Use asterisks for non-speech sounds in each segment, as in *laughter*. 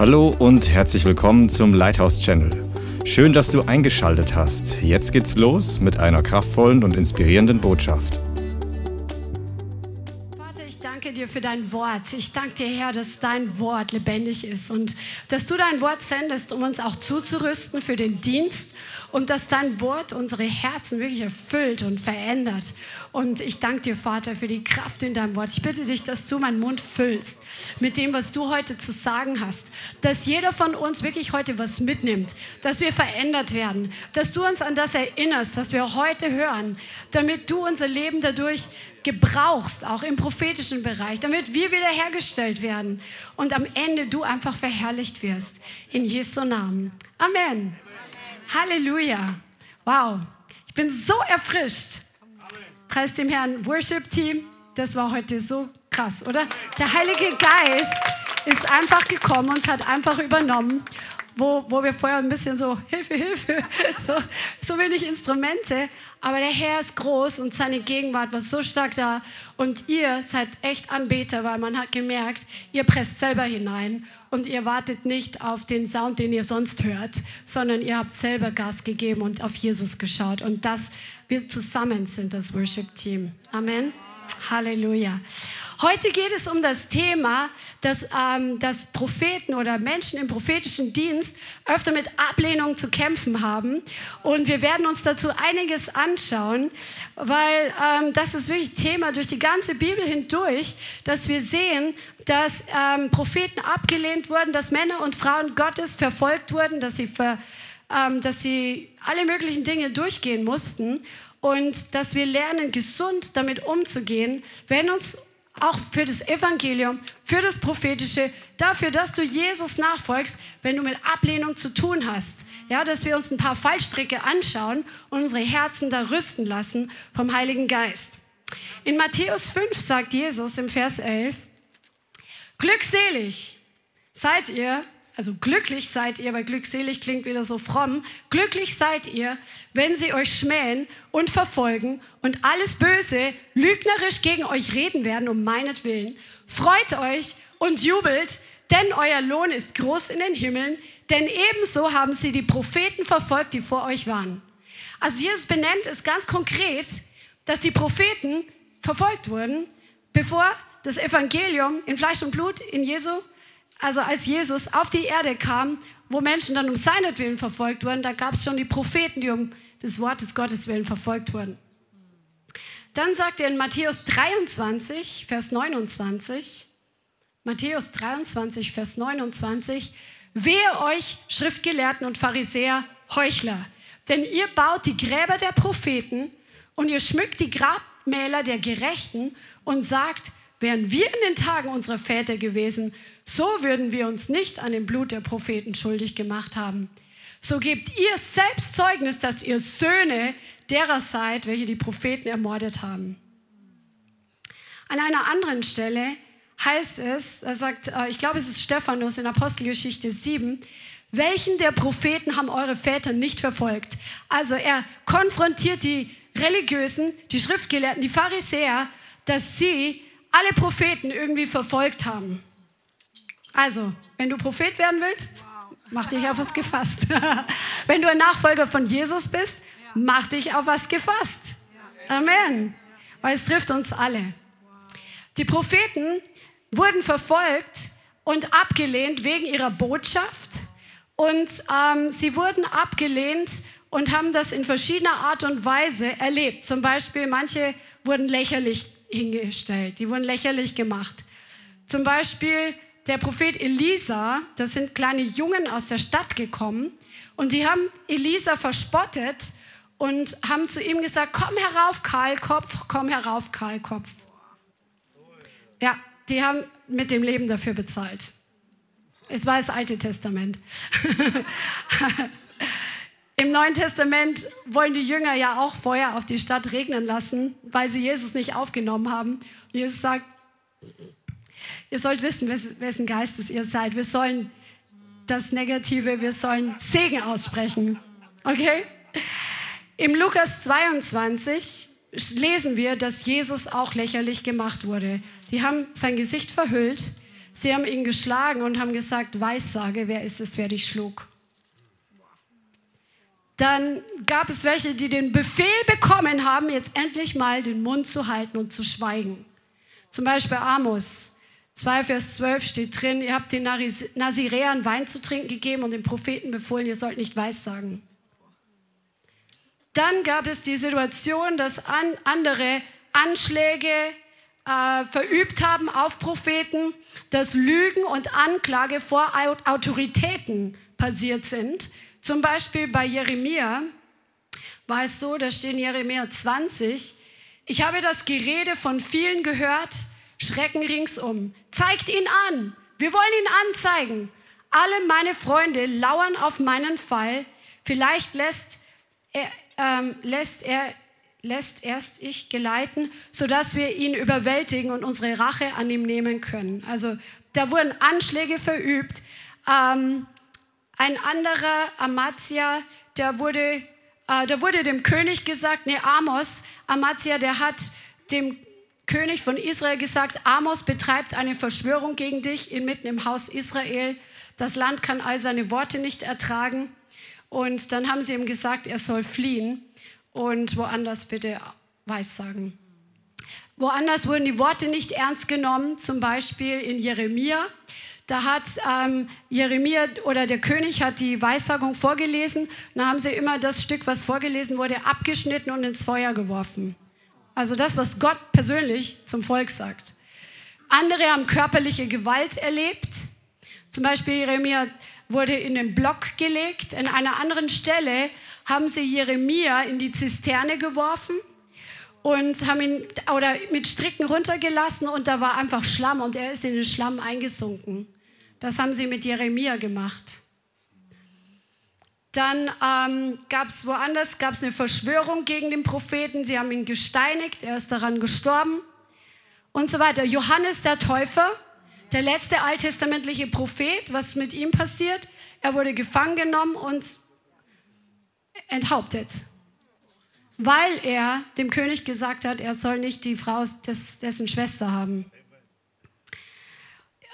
Hallo und herzlich willkommen zum Lighthouse Channel. Schön, dass du eingeschaltet hast. Jetzt geht's los mit einer kraftvollen und inspirierenden Botschaft. Vater, ich danke dir für dein Wort. Ich danke dir, Herr, dass dein Wort lebendig ist und dass du dein Wort sendest, um uns auch zuzurüsten für den Dienst und dass dein Wort unsere Herzen wirklich erfüllt und verändert. Und ich danke dir, Vater, für die Kraft in deinem Wort. Ich bitte dich, dass du meinen Mund füllst mit dem, was du heute zu sagen hast. Dass jeder von uns wirklich heute was mitnimmt, dass wir verändert werden, dass du uns an das erinnerst, was wir heute hören, damit du unser Leben dadurch gebrauchst, auch im prophetischen Bereich, damit wir wiederhergestellt werden und am Ende du einfach verherrlicht wirst. In Jesu Namen. Amen. Halleluja. Wow. Ich bin so erfrischt. Preis dem Herrn Worship Team. Das war heute so krass, oder? Der Heilige Geist ist einfach gekommen und hat einfach übernommen, wo, wo wir vorher ein bisschen so, Hilfe, Hilfe, *laughs* so, so wenig Instrumente. Aber der Herr ist groß und seine Gegenwart war so stark da. Und ihr seid echt Anbeter, weil man hat gemerkt, ihr presst selber hinein und ihr wartet nicht auf den Sound, den ihr sonst hört, sondern ihr habt selber Gas gegeben und auf Jesus geschaut. Und das, wir zusammen sind das Worship-Team. Amen. Halleluja. Heute geht es um das Thema, dass, ähm, dass Propheten oder Menschen im prophetischen Dienst öfter mit Ablehnung zu kämpfen haben. Und wir werden uns dazu einiges anschauen, weil ähm, das ist wirklich Thema durch die ganze Bibel hindurch, dass wir sehen, dass ähm, Propheten abgelehnt wurden, dass Männer und Frauen Gottes verfolgt wurden, dass sie, ver, ähm, dass sie alle möglichen Dinge durchgehen mussten und dass wir lernen, gesund damit umzugehen, wenn uns auch für das Evangelium, für das Prophetische, dafür, dass du Jesus nachfolgst, wenn du mit Ablehnung zu tun hast. Ja, dass wir uns ein paar Fallstricke anschauen und unsere Herzen da rüsten lassen vom Heiligen Geist. In Matthäus 5 sagt Jesus im Vers 11, Glückselig seid ihr, also glücklich seid ihr, weil glückselig klingt wieder so fromm, glücklich seid ihr, wenn sie euch schmähen und verfolgen und alles Böse lügnerisch gegen euch reden werden um meinetwillen. Freut euch und jubelt, denn euer Lohn ist groß in den Himmeln, denn ebenso haben sie die Propheten verfolgt, die vor euch waren. Also Jesus benennt es ganz konkret, dass die Propheten verfolgt wurden, bevor das Evangelium in Fleisch und Blut in Jesu also als Jesus auf die Erde kam, wo Menschen dann um seinetwillen verfolgt wurden, da gab es schon die Propheten, die um des Wortes Gottes willen verfolgt wurden. Dann sagt er in Matthäus 23, Vers 29, Matthäus 23, Vers 29, wehe euch, Schriftgelehrten und Pharisäer, Heuchler, denn ihr baut die Gräber der Propheten und ihr schmückt die Grabmäler der Gerechten und sagt, wären wir in den Tagen unserer Väter gewesen, so würden wir uns nicht an dem Blut der Propheten schuldig gemacht haben. So gebt ihr selbst Zeugnis, dass ihr Söhne derer seid, welche die Propheten ermordet haben. An einer anderen Stelle heißt es, er sagt, äh, ich glaube, es ist Stephanus in Apostelgeschichte 7, welchen der Propheten haben eure Väter nicht verfolgt? Also er konfrontiert die Religiösen, die Schriftgelehrten, die Pharisäer, dass sie alle Propheten irgendwie verfolgt haben. Also, wenn du Prophet werden willst, mach dich auf was gefasst. *laughs* wenn du ein Nachfolger von Jesus bist, mach dich auf was gefasst. Amen. Weil es trifft uns alle. Die Propheten wurden verfolgt und abgelehnt wegen ihrer Botschaft. Und ähm, sie wurden abgelehnt und haben das in verschiedener Art und Weise erlebt. Zum Beispiel, manche wurden lächerlich hingestellt, die wurden lächerlich gemacht. Zum Beispiel der Prophet Elisa, das sind kleine Jungen aus der Stadt gekommen und die haben Elisa verspottet und haben zu ihm gesagt, komm herauf, Kahlkopf, komm herauf, Kahlkopf. Ja, die haben mit dem Leben dafür bezahlt. Es war das Alte Testament. *laughs* Im Neuen Testament wollen die Jünger ja auch Feuer auf die Stadt regnen lassen, weil sie Jesus nicht aufgenommen haben. Jesus sagt, Ihr sollt wissen, wessen Geistes ihr seid. Wir sollen das Negative, wir sollen Segen aussprechen. Okay? Im Lukas 22 lesen wir, dass Jesus auch lächerlich gemacht wurde. Die haben sein Gesicht verhüllt, Sie haben ihn geschlagen und haben gesagt, Weissage, wer ist es, wer dich schlug? Dann gab es welche, die den Befehl bekommen haben, jetzt endlich mal den Mund zu halten und zu schweigen. Zum Beispiel Amos 2, Vers 12 steht drin, ihr habt den Naziräern Wein zu trinken gegeben und den Propheten befohlen, ihr sollt nicht Weissagen. Dann gab es die Situation, dass an andere Anschläge äh, verübt haben auf Propheten, dass Lügen und Anklage vor Autoritäten passiert sind. Zum Beispiel bei Jeremia war es so, da steht in Jeremia 20, ich habe das Gerede von vielen gehört, Schrecken ringsum. Zeigt ihn an, wir wollen ihn anzeigen. Alle meine Freunde lauern auf meinen Fall. Vielleicht lässt er, ähm, lässt er lässt erst ich geleiten, sodass wir ihn überwältigen und unsere Rache an ihm nehmen können. Also da wurden Anschläge verübt. Ähm, ein anderer, Amazia, der wurde, äh, da wurde dem König gesagt, nee, Amos, Amazia, der hat dem König von Israel gesagt, Amos betreibt eine Verschwörung gegen dich inmitten im Haus Israel. Das Land kann all seine Worte nicht ertragen. Und dann haben sie ihm gesagt, er soll fliehen und woanders bitte Weissagen. Woanders wurden die Worte nicht ernst genommen, zum Beispiel in Jeremia. Da hat ähm, Jeremia oder der König hat die Weissagung vorgelesen. Dann haben sie immer das Stück, was vorgelesen wurde, abgeschnitten und ins Feuer geworfen. Also das, was Gott persönlich zum Volk sagt. Andere haben körperliche Gewalt erlebt. Zum Beispiel Jeremia wurde in den Block gelegt. In einer anderen Stelle haben sie Jeremia in die Zisterne geworfen und haben ihn oder mit Stricken runtergelassen und da war einfach Schlamm und er ist in den Schlamm eingesunken. Das haben sie mit Jeremia gemacht. Dann ähm, gab es woanders gab's eine Verschwörung gegen den Propheten. Sie haben ihn gesteinigt, er ist daran gestorben und so weiter. Johannes der Täufer, der letzte alttestamentliche Prophet, was mit ihm passiert? Er wurde gefangen genommen und enthauptet, weil er dem König gesagt hat, er soll nicht die Frau des, dessen Schwester haben.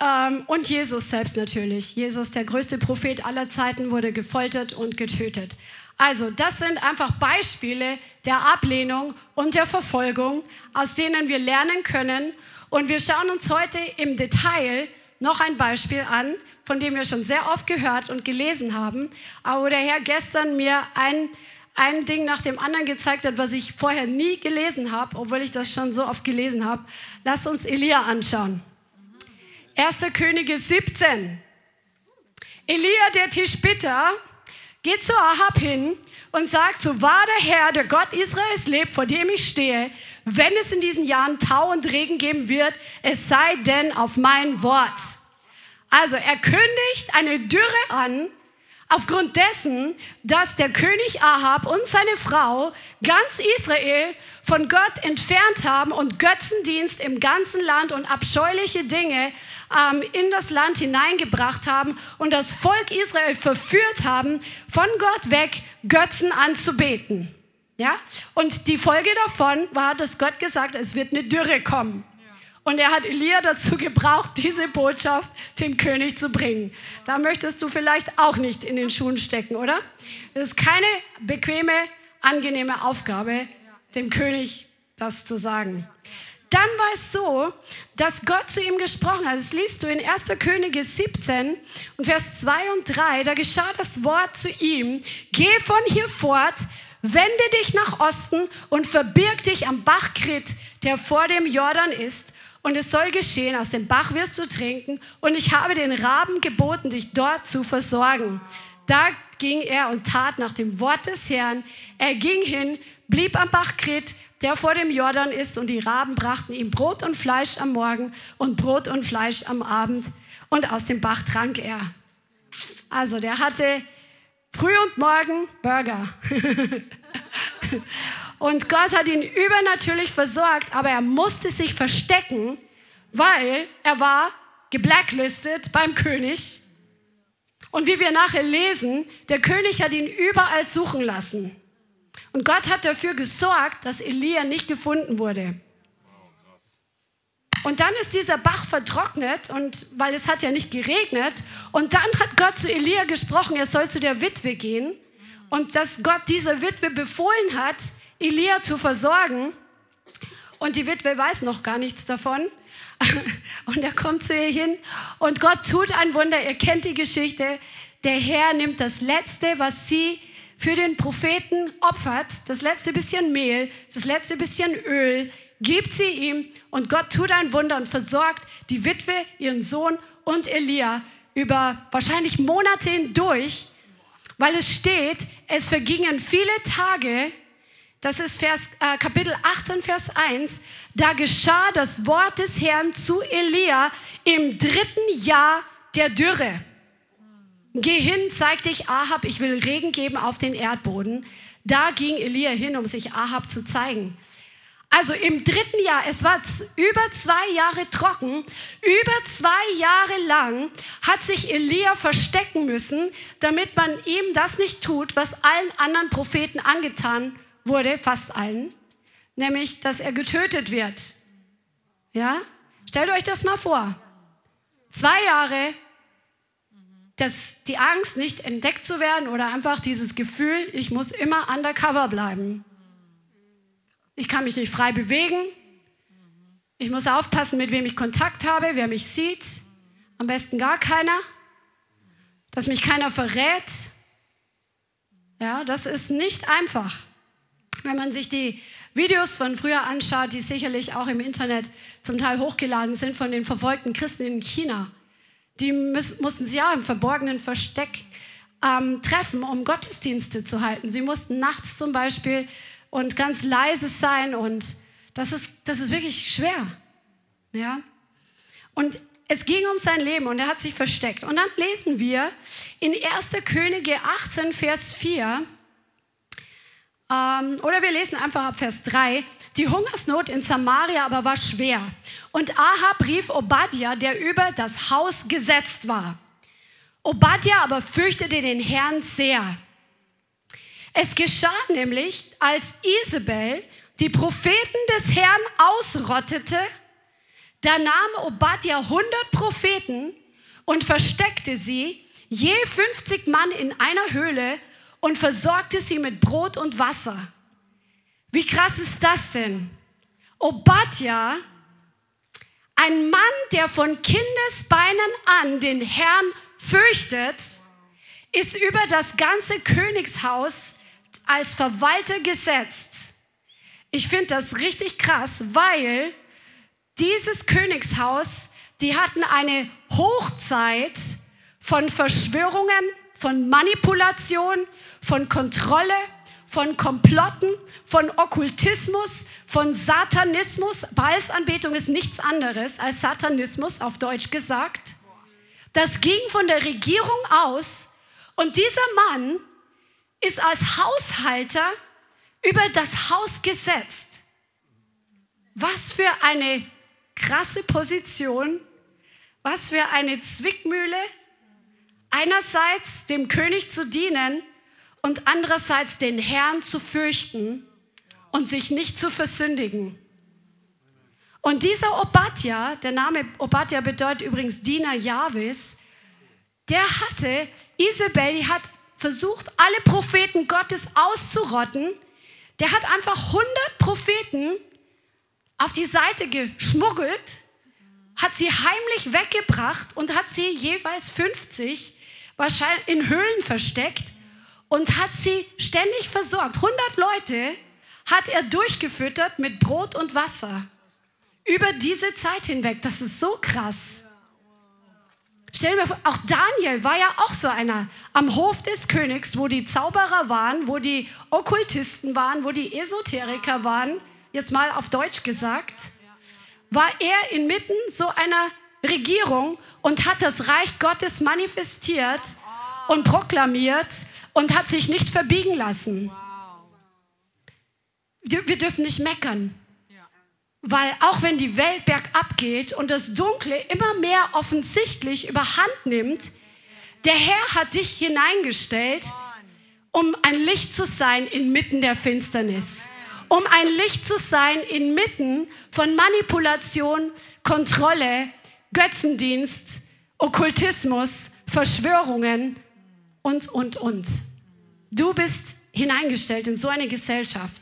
Ähm, und Jesus selbst natürlich. Jesus, der größte Prophet aller Zeiten, wurde gefoltert und getötet. Also, das sind einfach Beispiele der Ablehnung und der Verfolgung, aus denen wir lernen können. Und wir schauen uns heute im Detail noch ein Beispiel an, von dem wir schon sehr oft gehört und gelesen haben, aber wo der Herr gestern mir ein, ein Ding nach dem anderen gezeigt hat, was ich vorher nie gelesen habe, obwohl ich das schon so oft gelesen habe. Lass uns Elia anschauen. 1. Könige 17. Elia, der Tischbitter, geht zu Ahab hin und sagt, so wahr der Herr, der Gott Israels lebt, vor dem ich stehe, wenn es in diesen Jahren Tau und Regen geben wird, es sei denn auf mein Wort. Also er kündigt eine Dürre an, aufgrund dessen, dass der König Ahab und seine Frau ganz Israel von Gott entfernt haben und Götzendienst im ganzen Land und abscheuliche Dinge ähm, in das Land hineingebracht haben und das Volk Israel verführt haben, von Gott weg Götzen anzubeten. Ja? Und die Folge davon war, dass Gott gesagt hat, es wird eine Dürre kommen. Und er hat Elia dazu gebraucht, *laughs* diese Botschaft dem König zu bringen. Da möchtest du vielleicht auch nicht in den Schuhen stecken, oder? Es ist keine bequeme, angenehme Aufgabe, dem König das zu sagen. Dann war es so, dass Gott zu ihm gesprochen hat. Das liest du in 1. Könige 17 und Vers 2 und 3. Da geschah das Wort zu ihm, geh von hier fort, wende dich nach Osten und verbirg dich am Bach Krit, der vor dem Jordan ist. Und es soll geschehen, aus dem Bach wirst du trinken. Und ich habe den Raben geboten, dich dort zu versorgen. Da ging er und tat nach dem Wort des Herrn. Er ging hin, blieb am Bach Krit, der vor dem Jordan ist. Und die Raben brachten ihm Brot und Fleisch am Morgen und Brot und Fleisch am Abend. Und aus dem Bach trank er. Also der hatte früh und morgen Burger. *laughs* Und Gott hat ihn übernatürlich versorgt, aber er musste sich verstecken, weil er war geblacklistet beim König. Und wie wir nachher lesen, der König hat ihn überall suchen lassen. Und Gott hat dafür gesorgt, dass Elia nicht gefunden wurde. Und dann ist dieser Bach vertrocknet, und, weil es hat ja nicht geregnet. Und dann hat Gott zu Elia gesprochen, er soll zu der Witwe gehen. Und dass Gott dieser Witwe befohlen hat, Elia zu versorgen. Und die Witwe weiß noch gar nichts davon. *laughs* Und er kommt zu ihr hin und Gott tut ein Wunder. Ihr kennt die Geschichte. Der Herr nimmt das Letzte, was sie für den Propheten opfert, das letzte bisschen Mehl, das letzte bisschen Öl, gibt sie ihm und Gott tut ein Wunder und versorgt die Witwe, ihren Sohn und Elia über wahrscheinlich Monate hindurch, weil es steht, es vergingen viele Tage, das ist Vers, äh, Kapitel 18, Vers 1, da geschah das Wort des Herrn zu Elia im dritten Jahr der Dürre. Geh hin, zeig dich Ahab, ich will Regen geben auf den Erdboden. Da ging Elia hin, um sich Ahab zu zeigen. Also im dritten Jahr, es war über zwei Jahre trocken, über zwei Jahre lang hat sich Elia verstecken müssen, damit man ihm das nicht tut, was allen anderen Propheten angetan wurde, fast allen, nämlich, dass er getötet wird. Ja? Stellt euch das mal vor. Zwei Jahre dass die Angst, nicht entdeckt zu werden oder einfach dieses Gefühl, ich muss immer undercover bleiben. Ich kann mich nicht frei bewegen. Ich muss aufpassen, mit wem ich Kontakt habe, wer mich sieht. Am besten gar keiner. Dass mich keiner verrät. Ja, das ist nicht einfach. Wenn man sich die Videos von früher anschaut, die sicherlich auch im Internet zum Teil hochgeladen sind von den verfolgten Christen in China, die müssen, mussten sich ja im verborgenen Versteck ähm, treffen, um Gottesdienste zu halten. Sie mussten nachts zum Beispiel und ganz leise sein und das ist, das ist wirklich schwer. Ja? Und es ging um sein Leben und er hat sich versteckt. Und dann lesen wir in 1. Könige 18, Vers 4, ähm, oder wir lesen einfach ab Vers 3, die Hungersnot in Samaria aber war schwer. Und Ahab rief Obadja, der über das Haus gesetzt war. Obadja aber fürchtete den Herrn sehr. Es geschah nämlich, als Isabel die Propheten des Herrn ausrottete, da nahm Obadja 100 Propheten und versteckte sie, je 50 Mann in einer Höhle und versorgte sie mit Brot und Wasser. Wie krass ist das denn? Obadja, ein Mann, der von Kindesbeinen an den Herrn fürchtet, ist über das ganze Königshaus als Verwalter gesetzt. Ich finde das richtig krass, weil dieses Königshaus, die hatten eine Hochzeit von Verschwörungen, von Manipulation, von Kontrolle, von Komplotten, von Okkultismus, von Satanismus. Baalsanbetung ist nichts anderes als Satanismus, auf Deutsch gesagt. Das ging von der Regierung aus und dieser Mann ist als Haushalter über das Haus gesetzt. Was für eine krasse Position, was für eine Zwickmühle, einerseits dem König zu dienen und andererseits den Herrn zu fürchten und sich nicht zu versündigen. Und dieser Obadja, der Name Obadja bedeutet übrigens Diener Jahwes, der hatte, Isabel, die hat versucht, alle Propheten Gottes auszurotten. Der hat einfach 100 Propheten auf die Seite geschmuggelt, hat sie heimlich weggebracht und hat sie jeweils 50 wahrscheinlich in Höhlen versteckt und hat sie ständig versorgt. 100 Leute hat er durchgefüttert mit Brot und Wasser. Über diese Zeit hinweg. Das ist so krass. Stell dir vor, auch Daniel war ja auch so einer am Hof des Königs, wo die Zauberer waren, wo die Okkultisten waren, wo die Esoteriker waren, jetzt mal auf Deutsch gesagt, war er inmitten so einer Regierung und hat das Reich Gottes manifestiert und proklamiert und hat sich nicht verbiegen lassen. Wir dürfen nicht meckern. Weil auch wenn die Welt bergab geht und das Dunkle immer mehr offensichtlich überhand nimmt, der Herr hat dich hineingestellt, um ein Licht zu sein inmitten der Finsternis. um ein Licht zu sein inmitten von Manipulation, Kontrolle, Götzendienst, Okkultismus, Verschwörungen und, und, und. Du bist hineingestellt in so eine Gesellschaft.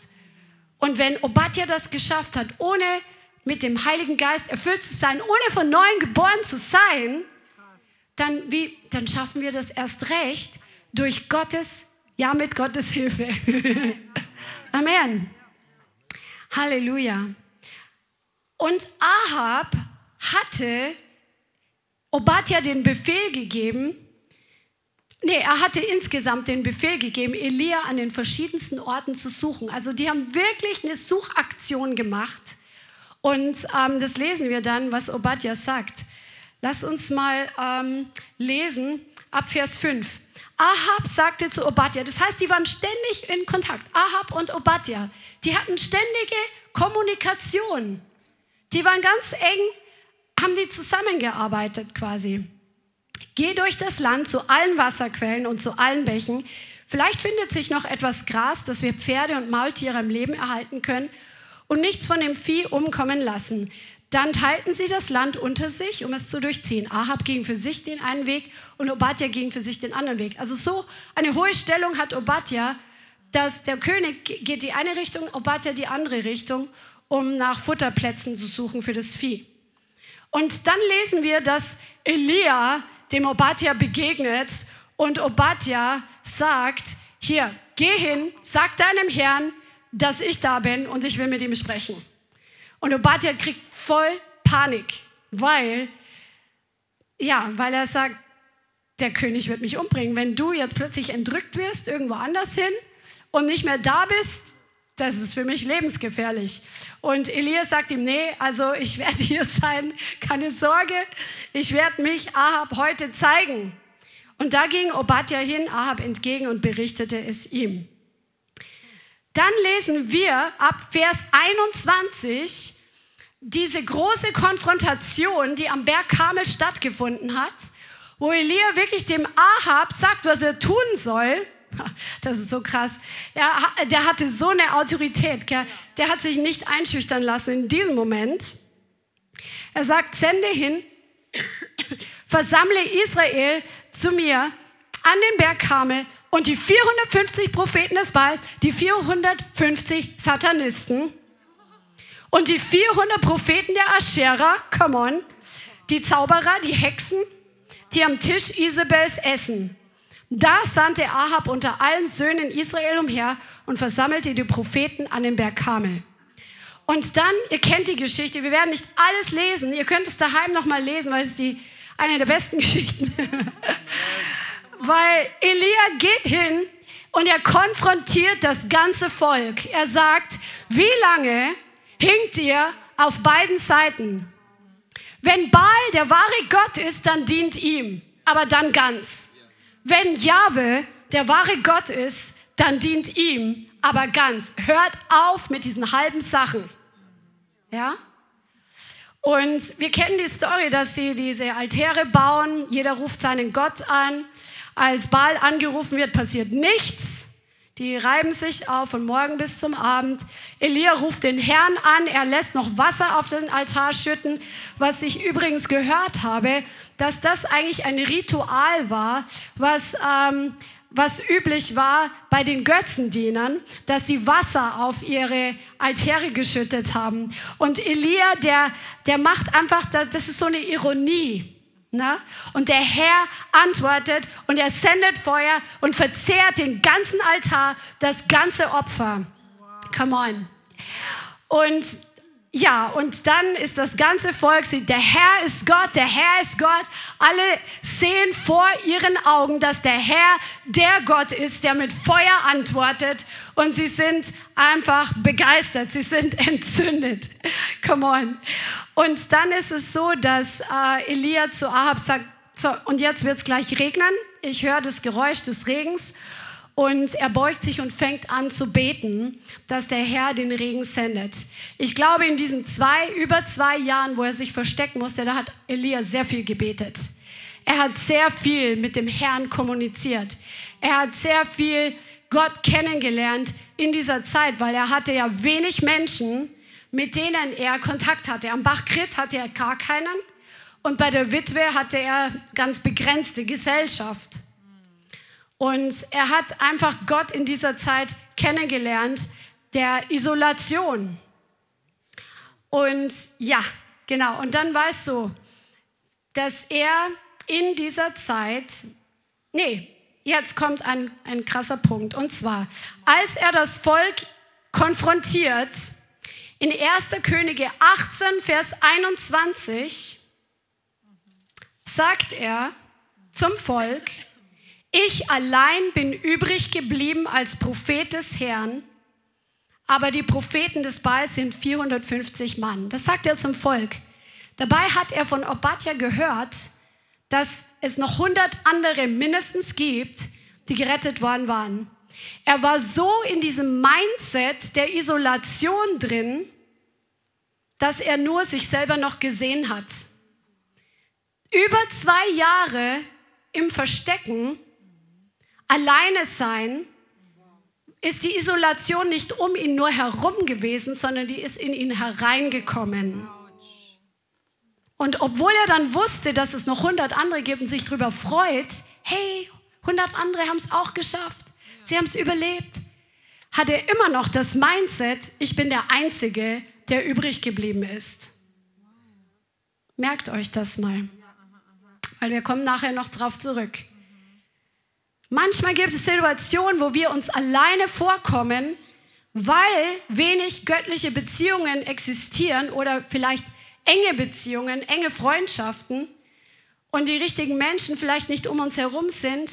Und wenn Obadja das geschafft hat, ohne mit dem Heiligen Geist erfüllt zu sein, ohne von neuem geboren zu sein, dann, wie, dann schaffen wir das erst recht durch Gottes, ja mit Gottes Hilfe. *laughs* Amen. Halleluja. Und Ahab hatte Obadja den Befehl gegeben, nee, er hatte insgesamt den Befehl gegeben, Elia an den verschiedensten Orten zu suchen. Also die haben wirklich eine Suchaktion gemacht. Und ähm, das lesen wir dann, was Obadja sagt. Lass uns mal ähm, lesen ab Vers 5. Ahab sagte zu Obadja, das heißt, die waren ständig in Kontakt. Ahab und Obadja, die hatten ständige Kommunikation. Die waren ganz eng, haben die zusammengearbeitet quasi. Geh durch das Land zu allen Wasserquellen und zu allen Bächen. Vielleicht findet sich noch etwas Gras, das wir Pferde und Maultiere im Leben erhalten können und nichts von dem Vieh umkommen lassen. Dann teilten sie das Land unter sich, um es zu durchziehen. Ahab ging für sich den einen Weg und Obadja ging für sich den anderen Weg. Also so eine hohe Stellung hat Obadja, dass der König geht die eine Richtung, Obadja die andere Richtung, um nach Futterplätzen zu suchen für das Vieh. Und dann lesen wir, dass Elia dem Obadja begegnet und Obadja sagt, hier, geh hin, sag deinem Herrn, dass ich da bin und ich will mit ihm sprechen. Und Obadja kriegt voll Panik, weil, ja, weil er sagt, der König wird mich umbringen. Wenn du jetzt plötzlich entrückt wirst, irgendwo anders hin und nicht mehr da bist, das ist für mich lebensgefährlich. Und Elias sagt ihm, nee, also ich *laughs* werde hier sein, keine Sorge, ich werde mich Ahab heute zeigen. Und da ging Obadja hin, Ahab entgegen und berichtete es ihm. Dann lesen wir ab Vers 21 diese große Konfrontation, die am Berg Karmel stattgefunden hat, wo Elia wirklich dem Ahab sagt, was er tun soll. Das ist so krass. Er, der hatte so eine Autorität. Gell? Der hat sich nicht einschüchtern lassen in diesem Moment. Er sagt, sende hin, versammle Israel zu mir an den Berg Karmel und die 450 Propheten des Baals, die 450 Satanisten und die 400 Propheten der Aschera, come on, die Zauberer, die Hexen, die am Tisch Isabels essen. Da sandte Ahab unter allen Söhnen Israel umher und versammelte die Propheten an den Berg Kamel. Und dann, ihr kennt die Geschichte, wir werden nicht alles lesen, ihr könnt es daheim nochmal lesen, weil es ist die, eine der besten *laughs* Geschichten. weil Elia geht hin und er konfrontiert das ganze Volk. Er sagt, wie lange hinkt ihr auf beiden Seiten? Wenn Baal der wahre Gott ist, dann dient ihm, aber dann ganz. Wenn Jahwe der wahre Gott ist, dann dient ihm, aber ganz. Hört auf mit diesen halben Sachen. Ja? Und wir kennen die Story, dass sie diese Altäre bauen, jeder ruft seinen Gott an als Baal angerufen wird, passiert nichts. Die reiben sich auf von morgen bis zum Abend. Elia ruft den Herrn an, er lässt noch Wasser auf den Altar schütten, was ich übrigens gehört habe, dass das eigentlich ein Ritual war, was, ähm, was üblich war bei den Götzendienern, dass sie Wasser auf ihre Altäre geschüttet haben. Und Elia, der, der macht einfach, das ist so eine Ironie. Na? Und der Herr antwortet und er sendet Feuer und verzehrt den ganzen Altar, das ganze Opfer. Come on. Und ja, und dann ist das ganze Volk, sieht, der Herr ist Gott, der Herr ist Gott. Alle sehen vor ihren Augen, dass der Herr der Gott ist, der mit Feuer antwortet. Und sie sind einfach begeistert, sie sind *laughs* entzündet. Come on. Und dann ist es so, dass äh, Elia zu Ahab sagt, so, und jetzt wird es gleich regnen. Ich höre das Geräusch des Regens. Und er beugt sich und fängt an zu beten, dass der Herr den Regen sendet. Ich glaube, in diesen zwei, über zwei Jahren, wo er sich verstecken musste, da hat Elia sehr viel gebetet. Er hat sehr viel mit dem Herrn kommuniziert. Er hat sehr viel Gott kennengelernt in dieser Zeit, weil er hatte ja wenig Menschen, mit denen er Kontakt hatte. Am Bach Krit hatte er gar keinen und bei der Witwe hatte er ganz begrenzte Gesellschaft. Und er hat einfach Gott in dieser Zeit kennengelernt, der Isolation. Und ja, genau. Und dann weißt du, dass er in dieser Zeit, nee, jetzt kommt ein, ein krasser Punkt. Und zwar, als er das Volk konfrontiert, in 1. Könige 18, Vers 21, sagt er zum Volk, ich allein bin übrig geblieben als Prophet des Herrn, aber die Propheten des Baals sind 450 Mann. Das sagt er zum Volk. Dabei hat er von Obadja gehört, dass es noch 100 andere mindestens gibt, die gerettet worden waren. Er war so in diesem Mindset der Isolation drin, dass er nur sich selber noch gesehen hat. Über zwei Jahre im Verstecken, alleine sein, ist die Isolation nicht um ihn nur herum gewesen, sondern die ist in ihn hereingekommen. Und obwohl er dann wusste, dass es noch 100 andere gibt und sich darüber freut, hey, 100 andere haben es auch geschafft, sie haben es überlebt, hat er immer noch das Mindset, ich bin der Einzige, der übrig geblieben ist. Merkt euch das mal, weil wir kommen nachher noch drauf zurück. Manchmal gibt es Situationen, wo wir uns alleine vorkommen, weil wenig göttliche Beziehungen existieren oder vielleicht enge Beziehungen, enge Freundschaften und die richtigen Menschen vielleicht nicht um uns herum sind,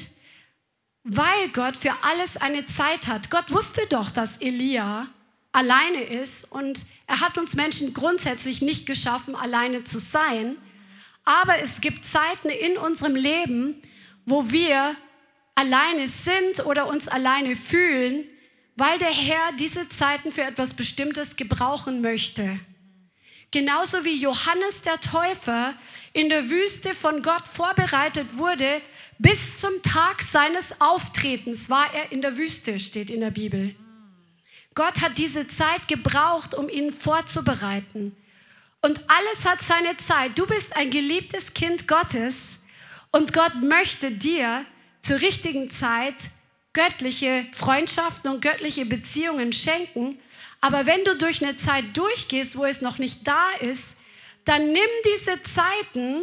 weil Gott für alles eine Zeit hat. Gott wusste doch, dass Elia alleine ist und er hat uns Menschen grundsätzlich nicht geschaffen, alleine zu sein. Aber es gibt Zeiten in unserem Leben, wo wir alleine sind oder uns alleine fühlen, weil der Herr diese Zeiten für etwas Bestimmtes gebrauchen möchte. Genauso wie Johannes der Täufer in der Wüste von Gott vorbereitet wurde, bis zum Tag seines Auftretens war er in der Wüste, steht in der Bibel. Gott hat diese Zeit gebraucht, um ihn vorzubereiten. Und alles hat seine Zeit. Du bist ein geliebtes Kind Gottes und Gott möchte dir zur richtigen Zeit göttliche Freundschaften und göttliche Beziehungen schenken. Aber wenn du durch eine Zeit durchgehst, wo es noch nicht da ist, dann nimm diese Zeiten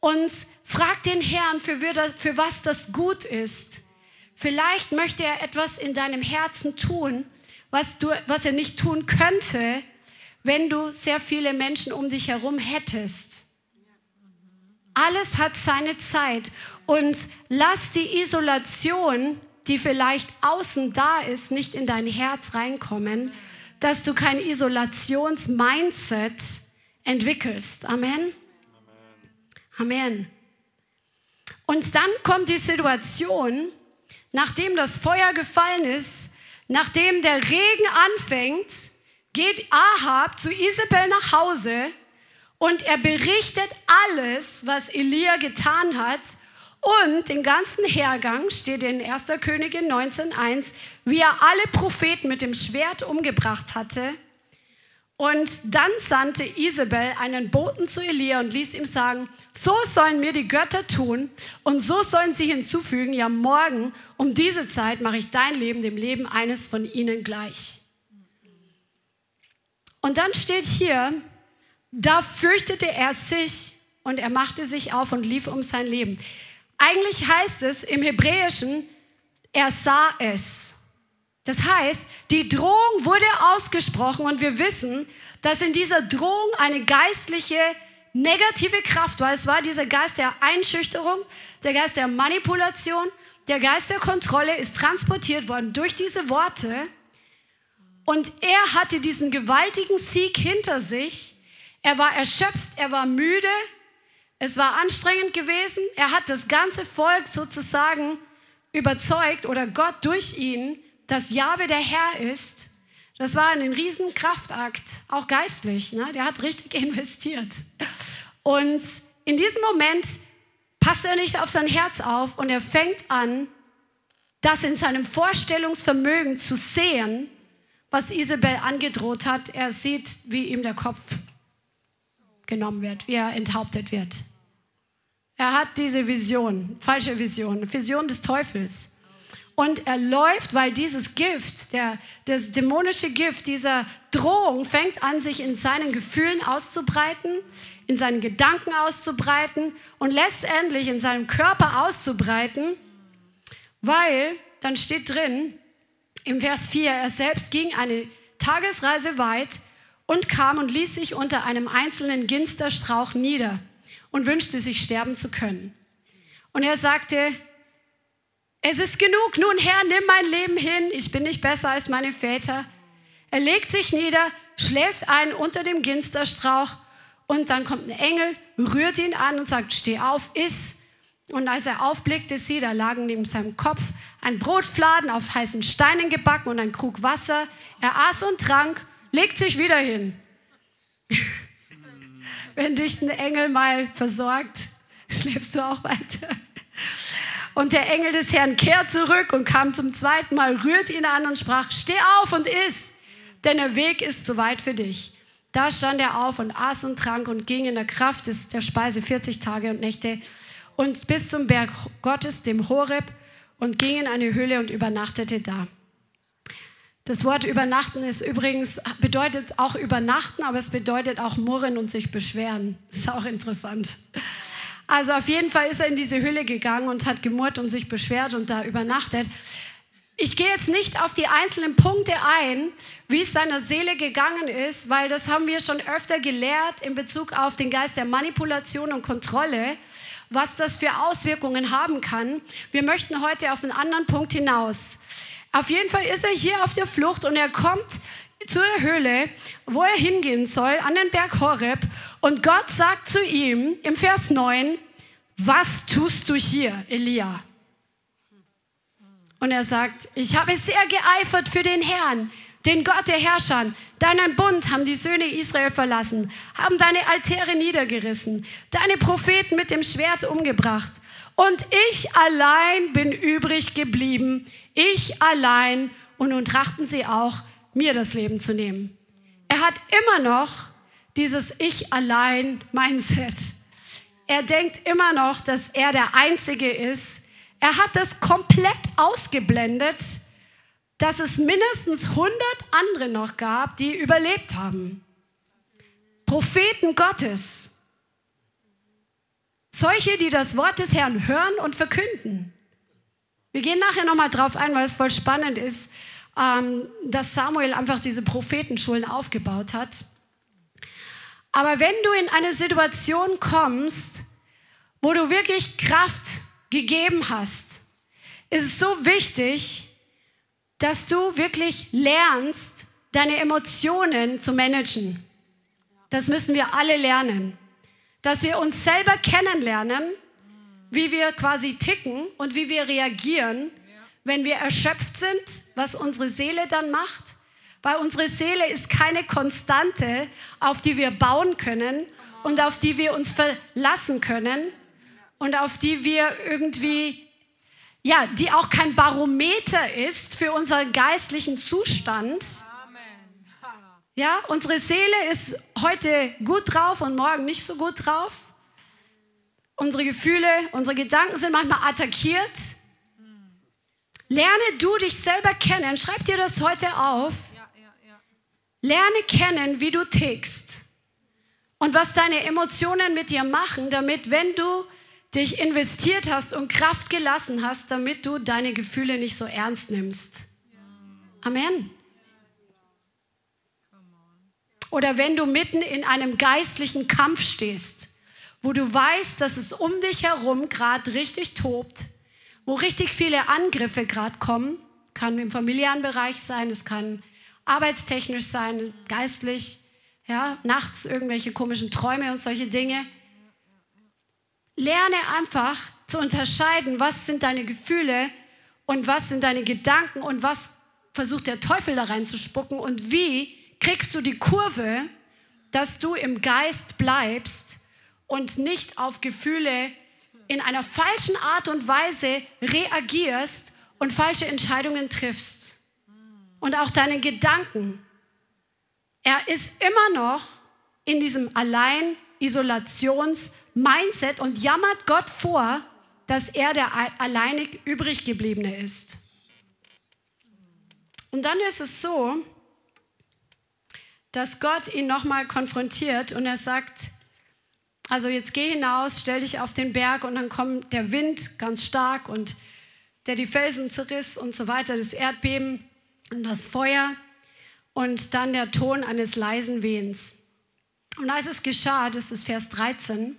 und frag den Herrn, für, für was das gut ist. Vielleicht möchte er etwas in deinem Herzen tun, was, du, was er nicht tun könnte, wenn du sehr viele Menschen um dich herum hättest. Alles hat seine Zeit und lass die Isolation, die vielleicht außen da ist, nicht in dein Herz reinkommen, dass du kein Isolations-Mindset entwickelst. Amen. Amen. Und dann kommt die Situation, nachdem das Feuer gefallen ist, nachdem der Regen anfängt, geht Ahab zu Isabel nach Hause und er berichtet alles, was Elia getan hat und den ganzen Hergang steht in 1. Könige 19.1, wie er alle Propheten mit dem Schwert umgebracht hatte. Und dann sandte Isabel einen Boten zu Elia und ließ ihm sagen, so sollen mir die Götter tun und so sollen sie hinzufügen, ja morgen um diese Zeit mache ich dein Leben dem Leben eines von ihnen gleich. Und dann steht hier, da fürchtete er sich und er machte sich auf und lief um sein Leben. Eigentlich heißt es im Hebräischen, er sah es. Das heißt, die Drohung wurde ausgesprochen und wir wissen, dass in dieser Drohung eine geistliche negative Kraft war. Es war dieser Geist der Einschüchterung, der Geist der Manipulation, der Geist der Kontrolle ist transportiert worden durch diese Worte. Und er hatte diesen gewaltigen Sieg hinter sich. Er war erschöpft, er war müde, es war anstrengend gewesen. Er hat das ganze Volk sozusagen überzeugt oder Gott durch ihn, dass Jahwe der Herr ist. Das war ein riesen Kraftakt, auch geistlich. Ne? Der hat richtig *laughs* investiert. Und in diesem Moment passt er nicht auf sein Herz auf und er fängt an, das in seinem Vorstellungsvermögen zu sehen, was Isabel angedroht hat. Er sieht, wie ihm der Kopf genommen wird, wie er enthauptet wird. Er hat diese Vision, falsche Vision, Vision des Teufels. Und er läuft, weil dieses Gift, der, das dämonische Gift dieser Drohung fängt an, sich in seinen Gefühlen auszubreiten, in seinen Gedanken auszubreiten und letztendlich in seinem Körper auszubreiten, weil dann steht drin im Vers 4, er selbst ging eine Tagesreise weit und kam und ließ sich unter einem einzelnen Ginsterstrauch nieder und wünschte sich sterben zu können. Und er sagte, es ist genug, nun Herr, nimm mein Leben hin, ich bin nicht besser als meine Väter. Er legt sich nieder, schläft ein unter dem Ginsterstrauch und dann kommt ein Engel, rührt ihn an und sagt, steh auf, iss. Und als er aufblickte, sie, da lagen neben seinem Kopf ein Brotfladen auf heißen Steinen gebacken und ein Krug Wasser. Er aß und trank, legt sich wieder hin. *laughs* Wenn dich ein Engel mal versorgt, schläfst du auch weiter. Und der Engel des Herrn kehrt zurück und kam zum zweiten Mal, rührt ihn an und sprach, steh auf und iss, denn der Weg ist zu weit für dich. Da stand er auf und aß und trank und ging in der Kraft des, der Speise 40 Tage und Nächte und bis zum Berg Gottes, dem Horeb, und ging in eine Höhle und übernachtete da. Das Wort übernachten ist übrigens, bedeutet auch übernachten, aber es bedeutet auch murren und sich beschweren. Ist auch interessant. Also auf jeden Fall ist er in diese Höhle gegangen und hat gemurrt und sich beschwert und da übernachtet. Ich gehe jetzt nicht auf die einzelnen Punkte ein, wie es seiner Seele gegangen ist, weil das haben wir schon öfter gelehrt in Bezug auf den Geist der Manipulation und Kontrolle, was das für Auswirkungen haben kann. Wir möchten heute auf einen anderen Punkt hinaus. Auf jeden Fall ist er hier auf der Flucht und er kommt zur Höhle, wo er hingehen soll, an den Berg Horeb. Und Gott sagt zu ihm im Vers 9, was tust du hier, Elia? Und er sagt, ich habe sehr geeifert für den Herrn, den Gott der Herrscher. Deinen Bund haben die Söhne Israel verlassen, haben deine Altäre niedergerissen, deine Propheten mit dem Schwert umgebracht. Und ich allein bin übrig geblieben, ich allein. Und nun trachten sie auch, mir das Leben zu nehmen. Er hat immer noch dieses Ich allein Mindset. Er denkt immer noch, dass er der Einzige ist. Er hat das komplett ausgeblendet, dass es mindestens 100 andere noch gab, die überlebt haben. Propheten Gottes. Solche, die das Wort des Herrn hören und verkünden. Wir gehen nachher nochmal drauf ein, weil es voll spannend ist, ähm, dass Samuel einfach diese Prophetenschulen aufgebaut hat. Aber wenn du in eine Situation kommst, wo du wirklich Kraft gegeben hast, ist es so wichtig, dass du wirklich lernst, deine Emotionen zu managen. Das müssen wir alle lernen. Dass wir uns selber kennenlernen, wie wir quasi ticken und wie wir reagieren wenn wir erschöpft sind, was unsere Seele dann macht. Weil unsere Seele ist keine Konstante, auf die wir bauen können und auf die wir uns verlassen können und auf die wir irgendwie, ja, die auch kein Barometer ist für unseren geistlichen Zustand. Ja, unsere Seele ist heute gut drauf und morgen nicht so gut drauf. Unsere Gefühle, unsere Gedanken sind manchmal attackiert. Lerne du dich selber kennen. Schreib dir das heute auf. Lerne kennen, wie du tickst und was deine Emotionen mit dir machen, damit, wenn du dich investiert hast und Kraft gelassen hast, damit du deine Gefühle nicht so ernst nimmst. Amen. Oder wenn du mitten in einem geistlichen Kampf stehst, wo du weißt, dass es um dich herum gerade richtig tobt wo richtig viele Angriffe gerade kommen. Kann im familiären Bereich sein, es kann arbeitstechnisch sein, geistlich, ja, nachts irgendwelche komischen Träume und solche Dinge. Lerne einfach zu unterscheiden, was sind deine Gefühle und was sind deine Gedanken und was versucht der Teufel da reinzuspucken und wie kriegst du die Kurve, dass du im Geist bleibst und nicht auf Gefühle in einer falschen Art und Weise reagierst und falsche Entscheidungen triffst und auch deinen Gedanken. Er ist immer noch in diesem Allein-Isolations-Mindset und jammert Gott vor, dass er der alleinig übrig gebliebene ist. Und dann ist es so, dass Gott ihn nochmal konfrontiert und er sagt, also jetzt geh hinaus, stell dich auf den Berg und dann kommt der Wind ganz stark und der die Felsen zerriss und so weiter, das Erdbeben und das Feuer und dann der Ton eines leisen Wehens. Und als es geschah, das ist Vers 13,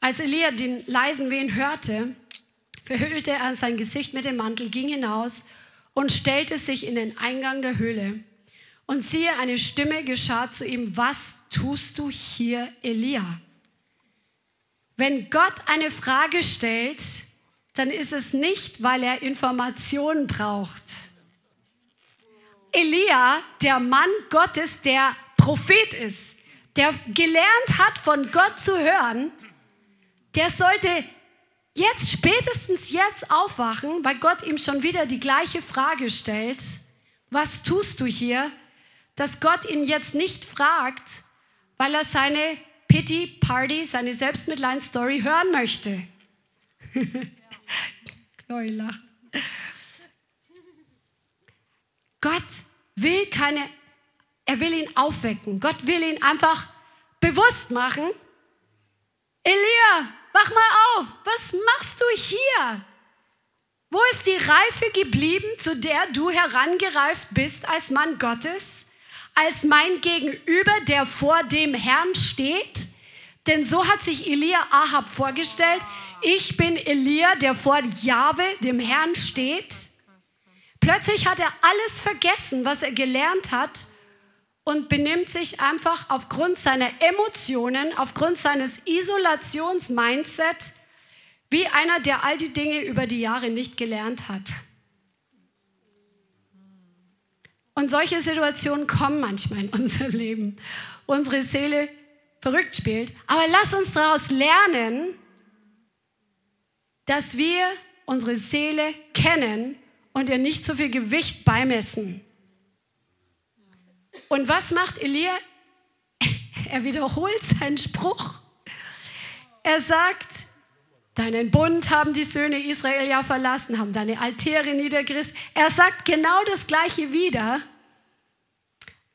als Elia den leisen Wehen hörte, verhüllte er sein Gesicht mit dem Mantel, ging hinaus und stellte sich in den Eingang der Höhle. Und siehe, eine Stimme geschah zu ihm, was tust du hier, Elia? Wenn Gott eine Frage stellt, dann ist es nicht, weil er Informationen braucht. Elia, der Mann Gottes, der Prophet ist, der gelernt hat, von Gott zu hören, der sollte jetzt, spätestens jetzt aufwachen, weil Gott ihm schon wieder die gleiche Frage stellt. Was tust du hier? Dass Gott ihn jetzt nicht fragt, weil er seine Pity Party, seine Selbstmitleid-Story hören möchte. *laughs* Chloe lacht. Gott will keine, er will ihn aufwecken. Gott will ihn einfach bewusst machen. Elia, wach mal auf. Was machst du hier? Wo ist die Reife geblieben, zu der du herangereift bist als Mann Gottes? Als mein Gegenüber, der vor dem Herrn steht? Denn so hat sich Elia Ahab vorgestellt. Ich bin Elia, der vor Jahwe, dem Herrn, steht. Plötzlich hat er alles vergessen, was er gelernt hat und benimmt sich einfach aufgrund seiner Emotionen, aufgrund seines Isolations-Mindset wie einer, der all die Dinge über die Jahre nicht gelernt hat. Und solche Situationen kommen manchmal in unserem Leben. Unsere Seele verrückt spielt. Aber lass uns daraus lernen, dass wir unsere Seele kennen und ihr nicht so viel Gewicht beimessen. Und was macht Elia? *laughs* Er wiederholt seinen Spruch. Er sagt, Deinen Bund haben die Söhne Israel ja verlassen, haben deine Altäre niedergerissen. Er sagt genau das Gleiche wieder.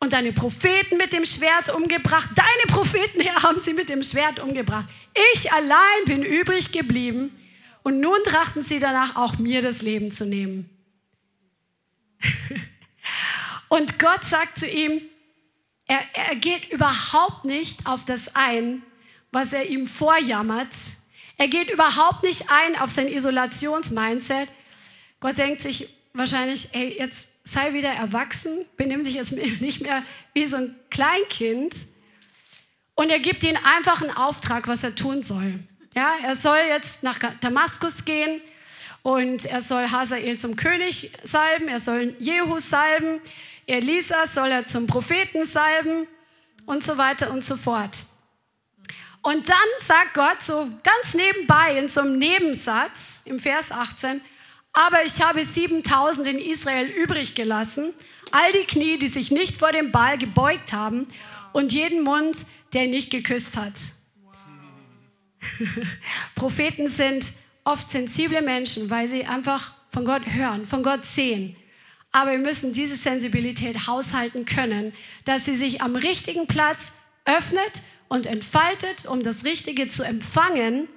Und deine Propheten mit dem Schwert umgebracht. Deine Propheten haben sie mit dem Schwert umgebracht. Ich allein bin übrig geblieben. Und nun trachten sie danach, auch mir das Leben zu nehmen. *laughs* Und Gott sagt zu ihm, er, er geht überhaupt nicht auf das ein, was er ihm vorjammert, er geht überhaupt nicht ein auf sein Isolationsmindset. Gott denkt sich wahrscheinlich, hey, jetzt sei wieder erwachsen, benimm dich jetzt *laughs* nicht mehr wie so ein Kleinkind. Und er gibt ihm einfach einen Auftrag, was er tun soll. Ja, er soll jetzt nach Damaskus gehen und er soll Hazael zum König salben, er soll Jehu salben, Elisa soll er zum Propheten salben und so weiter und so fort. Und dann sagt Gott so ganz nebenbei in so einem Nebensatz im Vers 18, aber ich habe 7000 in Israel übrig gelassen, all die Knie, die sich nicht vor dem Ball gebeugt haben und jeden Mund, der nicht geküsst hat. *laughs* Propheten sind oft sensible Menschen, weil sie einfach von Gott hören, von Gott sehen. Aber wir müssen diese Sensibilität haushalten können, dass sie sich am richtigen Platz öffnet und entfaltet, um das Richtige zu empfangen.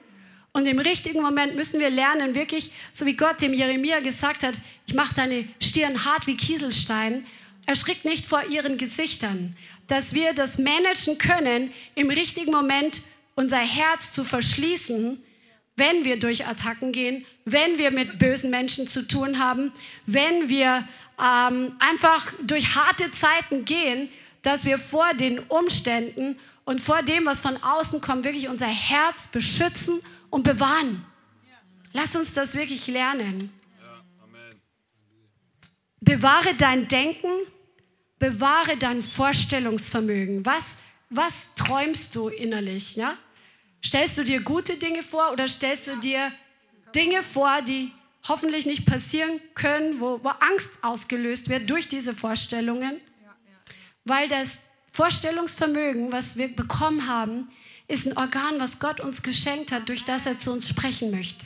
Und im richtigen Moment müssen wir lernen, wirklich, so wie Gott dem Jeremia gesagt hat, ich mache deine Stirn hart wie Kieselstein, erschrickt nicht vor ihren Gesichtern, dass wir das managen können, im richtigen Moment unser Herz zu verschließen, wenn wir durch Attacken gehen, wenn wir mit bösen Menschen zu tun haben, wenn wir ähm, einfach durch harte Zeiten gehen, dass wir vor den Umständen und vor dem, was von außen kommt, wirklich unser Herz beschützen und bewahren. Lass uns das wirklich lernen. Bewahre dein Denken, bewahre dein Vorstellungsvermögen. Was, was träumst du innerlich? Ja? Stellst du dir gute Dinge vor oder stellst du dir Dinge vor, die hoffentlich nicht passieren können, wo, wo Angst ausgelöst wird durch diese Vorstellungen, weil das Vorstellungsvermögen, was wir bekommen haben, ist ein Organ, was Gott uns geschenkt hat, durch das er zu uns sprechen möchte.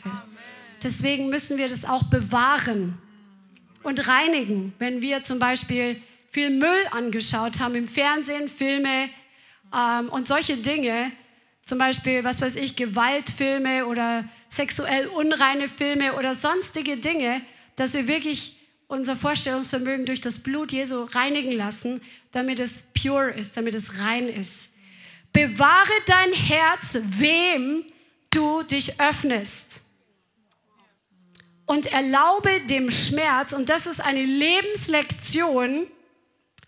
Deswegen müssen wir das auch bewahren und reinigen. Wenn wir zum Beispiel viel Müll angeschaut haben im Fernsehen, Filme ähm, und solche Dinge, zum Beispiel, was weiß ich, Gewaltfilme oder sexuell unreine Filme oder sonstige Dinge, dass wir wirklich unser Vorstellungsvermögen durch das Blut Jesu reinigen lassen, damit es pure ist, damit es rein ist. Bewahre dein Herz, wem du dich öffnest. Und erlaube dem Schmerz, und das ist eine Lebenslektion,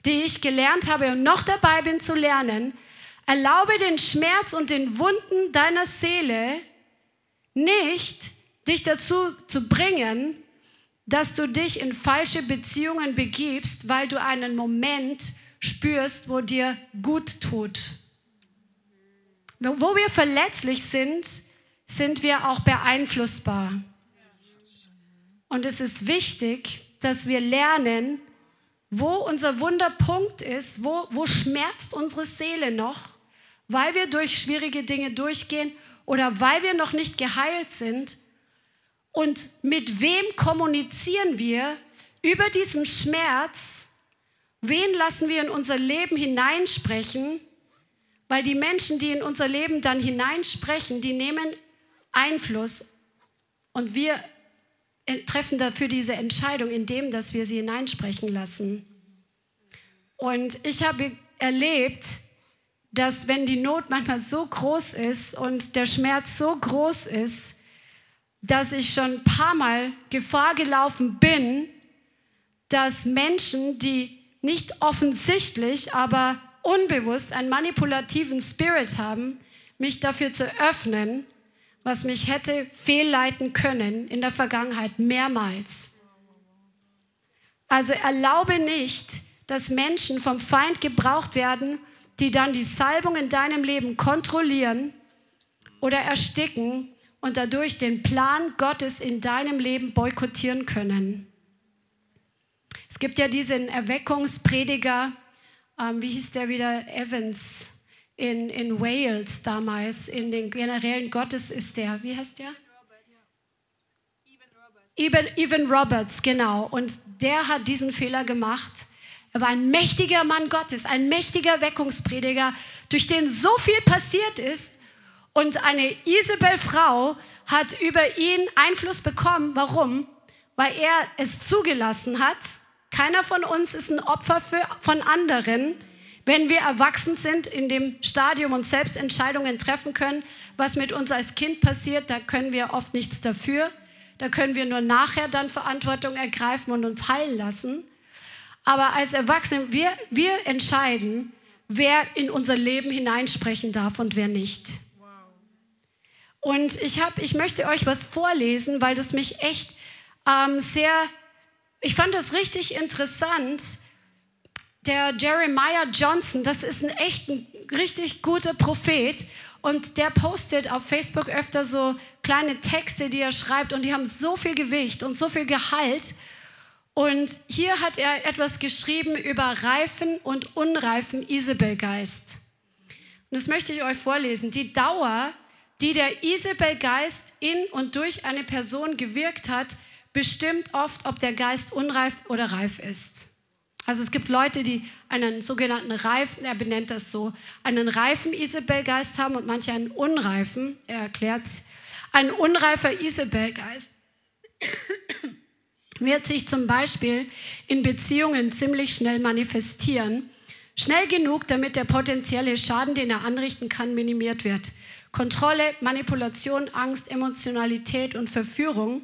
die ich gelernt habe und noch dabei bin zu lernen, erlaube den Schmerz und den Wunden deiner Seele nicht, dich dazu zu bringen, dass du dich in falsche Beziehungen begibst, weil du einen Moment spürst, wo dir gut tut. Wo wir verletzlich sind, sind wir auch beeinflussbar. Und es ist wichtig, dass wir lernen, wo unser Wunderpunkt ist, wo, wo schmerzt unsere Seele noch, weil wir durch schwierige Dinge durchgehen oder weil wir noch nicht geheilt sind. Und mit wem kommunizieren wir über diesen Schmerz? Wen lassen wir in unser Leben hineinsprechen? Weil die Menschen, die in unser Leben dann hineinsprechen, die nehmen Einfluss und wir treffen dafür diese Entscheidung, indem dass wir sie hineinsprechen lassen. Und ich habe erlebt, dass wenn die Not manchmal so groß ist und der Schmerz so groß ist, dass ich schon ein paar Mal Gefahr gelaufen bin, dass Menschen, die nicht offensichtlich, aber unbewusst einen manipulativen Spirit haben, mich dafür zu öffnen, was mich hätte fehlleiten können in der Vergangenheit mehrmals. Also erlaube nicht, dass Menschen vom Feind gebraucht werden, die dann die Salbung in deinem Leben kontrollieren oder ersticken und dadurch den Plan Gottes in deinem Leben boykottieren können. Es gibt ja diesen Erweckungsprediger, ähm, wie hieß der wieder, Evans, in, in Wales damals, in den generellen Gottes ist der, wie heißt der? Evan, Evan Roberts, genau. Und der hat diesen Fehler gemacht. Er war ein mächtiger Mann Gottes, ein mächtiger Weckungsprediger, durch den so viel passiert ist. Und eine Isabel-Frau hat über ihn Einfluss bekommen. Warum? Weil er es zugelassen hat. Keiner von uns ist ein Opfer für, von anderen. Wenn wir erwachsen sind in dem Stadium und selbst Entscheidungen treffen können, was mit uns als Kind passiert, da können wir oft nichts dafür. Da können wir nur nachher dann Verantwortung ergreifen und uns heilen lassen. Aber als Erwachsene, wir, wir entscheiden, wer in unser Leben hineinsprechen darf und wer nicht. Und ich, hab, ich möchte euch was vorlesen, weil das mich echt ähm, sehr, ich fand das richtig interessant, der Jeremiah Johnson, das ist ein echt ein richtig guter Prophet und der postet auf Facebook öfter so kleine Texte, die er schreibt und die haben so viel Gewicht und so viel Gehalt. Und hier hat er etwas geschrieben über reifen und unreifen Isabelgeist. Und das möchte ich euch vorlesen. Die Dauer, die der Isabelgeist in und durch eine Person gewirkt hat, bestimmt oft, ob der Geist unreif oder reif ist. Also es gibt Leute, die einen sogenannten reifen, er benennt das so, einen reifen Isabelgeist haben und manche einen unreifen, er erklärt es. Ein unreifer Isabelgeist *coughs* wird sich zum Beispiel in Beziehungen ziemlich schnell manifestieren. Schnell genug, damit der potenzielle Schaden, den er anrichten kann, minimiert wird. Kontrolle, Manipulation, Angst, Emotionalität und Verführung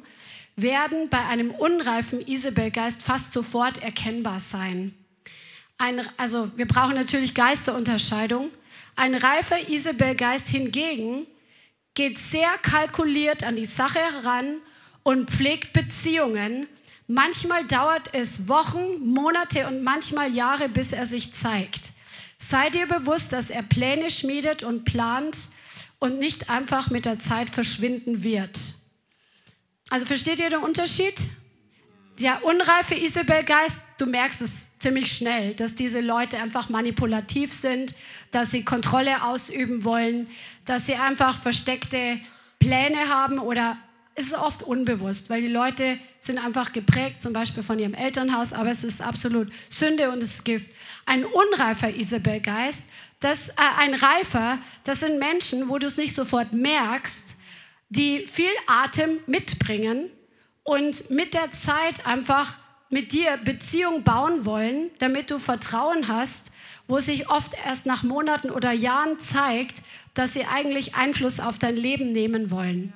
werden bei einem unreifen Isabelgeist fast sofort erkennbar sein. Ein, also wir brauchen natürlich Geisterunterscheidung. Ein reifer Isabelgeist hingegen geht sehr kalkuliert an die Sache heran und pflegt Beziehungen. Manchmal dauert es Wochen, Monate und manchmal Jahre, bis er sich zeigt. Sei dir bewusst, dass er Pläne schmiedet und plant und nicht einfach mit der Zeit verschwinden wird. Also versteht ihr den Unterschied? Der unreife Isabelgeist, du merkst es ziemlich schnell, dass diese Leute einfach manipulativ sind, dass sie Kontrolle ausüben wollen, dass sie einfach versteckte Pläne haben oder es ist oft unbewusst, weil die Leute sind einfach geprägt, zum Beispiel von ihrem Elternhaus, aber es ist absolut Sünde und es ist Gift. Ein unreifer Isabelgeist, das, äh, ein reifer, das sind Menschen, wo du es nicht sofort merkst, die viel Atem mitbringen und mit der Zeit einfach mit dir Beziehung bauen wollen, damit du Vertrauen hast, wo sich oft erst nach Monaten oder Jahren zeigt, dass sie eigentlich Einfluss auf dein Leben nehmen wollen.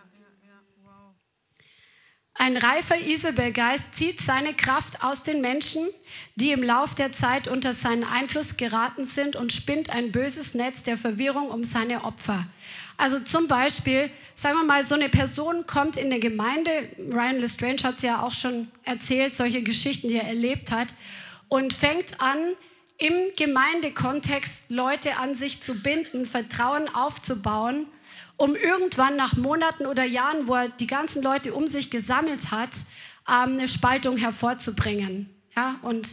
Ein reifer Isabelgeist zieht seine Kraft aus den Menschen, die im Lauf der Zeit unter seinen Einfluss geraten sind und spinnt ein böses Netz der Verwirrung um seine Opfer. Also zum Beispiel, sagen wir mal, so eine Person kommt in eine Gemeinde, Ryan Lestrange hat es ja auch schon erzählt, solche Geschichten, die er erlebt hat, und fängt an, im Gemeindekontext Leute an sich zu binden, Vertrauen aufzubauen, um irgendwann nach Monaten oder Jahren, wo er die ganzen Leute um sich gesammelt hat, ähm, eine Spaltung hervorzubringen ja? und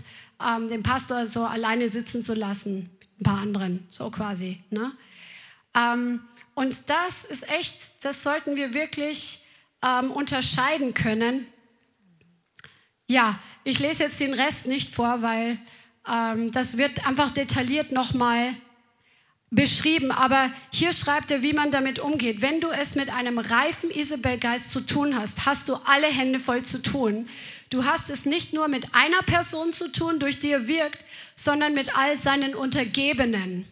ähm, den Pastor so alleine sitzen zu lassen mit ein paar anderen, so quasi. Ne? Ähm, und das ist echt, das sollten wir wirklich ähm, unterscheiden können. Ja, ich lese jetzt den Rest nicht vor, weil ähm, das wird einfach detailliert nochmal beschrieben. Aber hier schreibt er, wie man damit umgeht. Wenn du es mit einem reifen Isabelgeist zu tun hast, hast du alle Hände voll zu tun. Du hast es nicht nur mit einer Person zu tun, durch die er wirkt, sondern mit all seinen Untergebenen.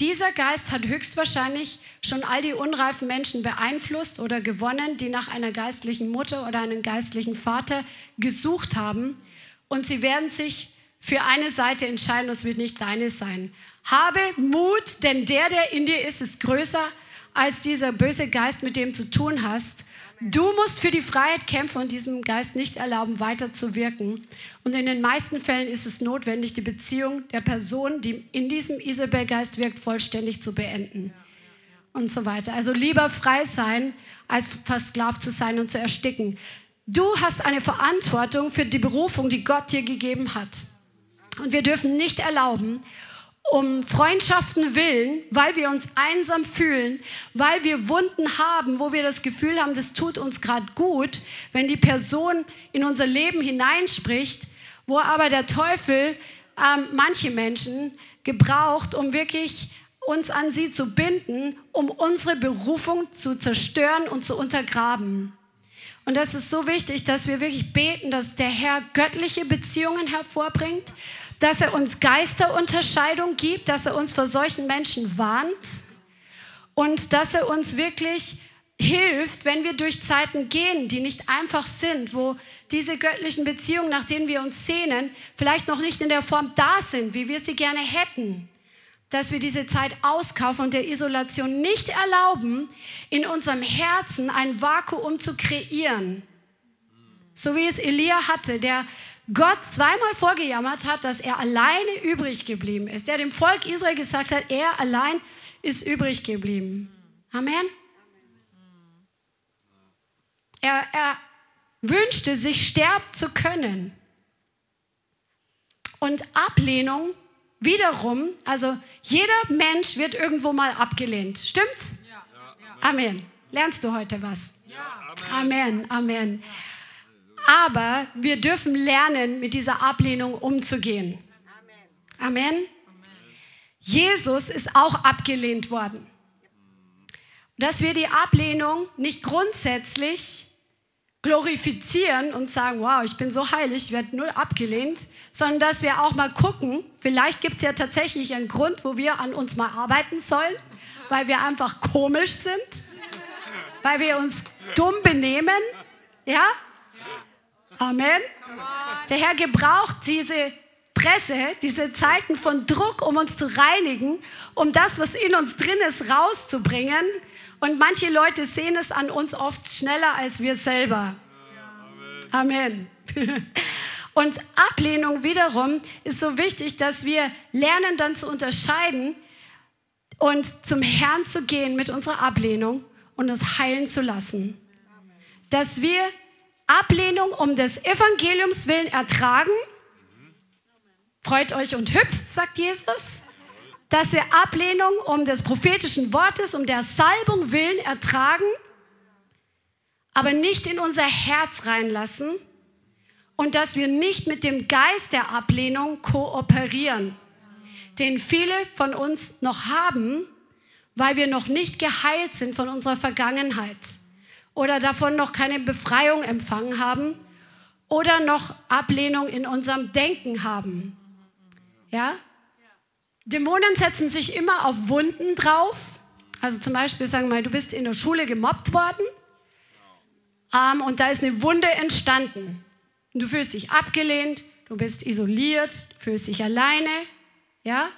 Dieser Geist hat höchstwahrscheinlich schon all die unreifen Menschen beeinflusst oder gewonnen, die nach einer geistlichen Mutter oder einem geistlichen Vater gesucht haben. Und sie werden sich für eine Seite entscheiden, das wird nicht deine sein. Habe Mut, denn der, der in dir ist, ist größer als dieser böse Geist, mit dem du zu tun hast. Du musst für die Freiheit kämpfen und diesem Geist nicht erlauben, weiter zu wirken. Und in den meisten Fällen ist es notwendig, die Beziehung der Person, die in diesem Isabel-Geist wirkt, vollständig zu beenden. Und so weiter. Also lieber frei sein, als versklavt zu sein und zu ersticken. Du hast eine Verantwortung für die Berufung, die Gott dir gegeben hat. Und wir dürfen nicht erlauben, um Freundschaften willen, weil wir uns einsam fühlen, weil wir Wunden haben, wo wir das Gefühl haben, das tut uns gerade gut, wenn die Person in unser Leben hineinspricht, wo aber der Teufel ähm, manche Menschen gebraucht, um wirklich uns an sie zu binden, um unsere Berufung zu zerstören und zu untergraben. Und das ist so wichtig, dass wir wirklich beten, dass der Herr göttliche Beziehungen hervorbringt, dass er uns Geisterunterscheidung gibt, dass er uns vor solchen Menschen warnt und dass er uns wirklich hilft, wenn wir durch Zeiten gehen, die nicht einfach sind, wo diese göttlichen Beziehungen, nach denen wir uns sehnen, vielleicht noch nicht in der Form da sind, wie wir sie gerne hätten, dass wir diese Zeit auskaufen und der Isolation nicht erlauben, in unserem Herzen ein Vakuum zu kreieren. So wie es Elia hatte, der Gott zweimal vorgejammert hat, dass er alleine übrig geblieben ist. Der dem Volk Israel gesagt hat, er allein ist übrig geblieben. Amen. Er, er wünschte, sich sterben zu können. Und Ablehnung wiederum, also jeder Mensch wird irgendwo mal abgelehnt. Stimmt's? Ja. Amen. Lernst du heute was? Ja. Amen. Amen. Amen. Aber wir dürfen lernen, mit dieser Ablehnung umzugehen. Amen. Jesus ist auch abgelehnt worden. Dass wir die Ablehnung nicht grundsätzlich glorifizieren und sagen, wow, ich bin so heilig, ich werde null abgelehnt, sondern dass wir auch mal gucken, vielleicht gibt es ja tatsächlich einen Grund, wo wir an uns mal arbeiten sollen, weil wir einfach komisch sind, weil wir uns dumm benehmen, ja, Amen. Der Herr gebraucht diese Presse, diese Zeiten von Druck, um uns zu reinigen, um das, was in uns drin ist, rauszubringen. Und manche Leute sehen es an uns oft schneller als wir selber. Amen. *laughs* Und Ablehnung wiederum ist so wichtig, dass wir lernen dann zu unterscheiden und zum Herrn zu gehen mit unserer Ablehnung und uns heilen zu lassen. dass wir Ablehnung um des Evangeliums willen ertragen. Freut euch und hüpft, sagt Jesus. Dass wir Ablehnung um des prophetischen Wortes, um der Salbung willen ertragen, aber nicht in unser Herz reinlassen und dass wir nicht mit dem Geist der Ablehnung kooperieren, den viele von uns noch haben, weil wir noch nicht geheilt sind von unserer Vergangenheit oder davon noch keine Befreiung empfangen haben oder noch Ablehnung in unserem Denken haben. Ja? Dämonen setzen sich immer auf Wunden drauf. Also zum Beispiel sagen wir mal, du bist in der Schule gemobbt worden ähm, und da ist eine Wunde entstanden. Du fühlst dich abgelehnt, du bist isoliert, fühlst dich alleine, ja?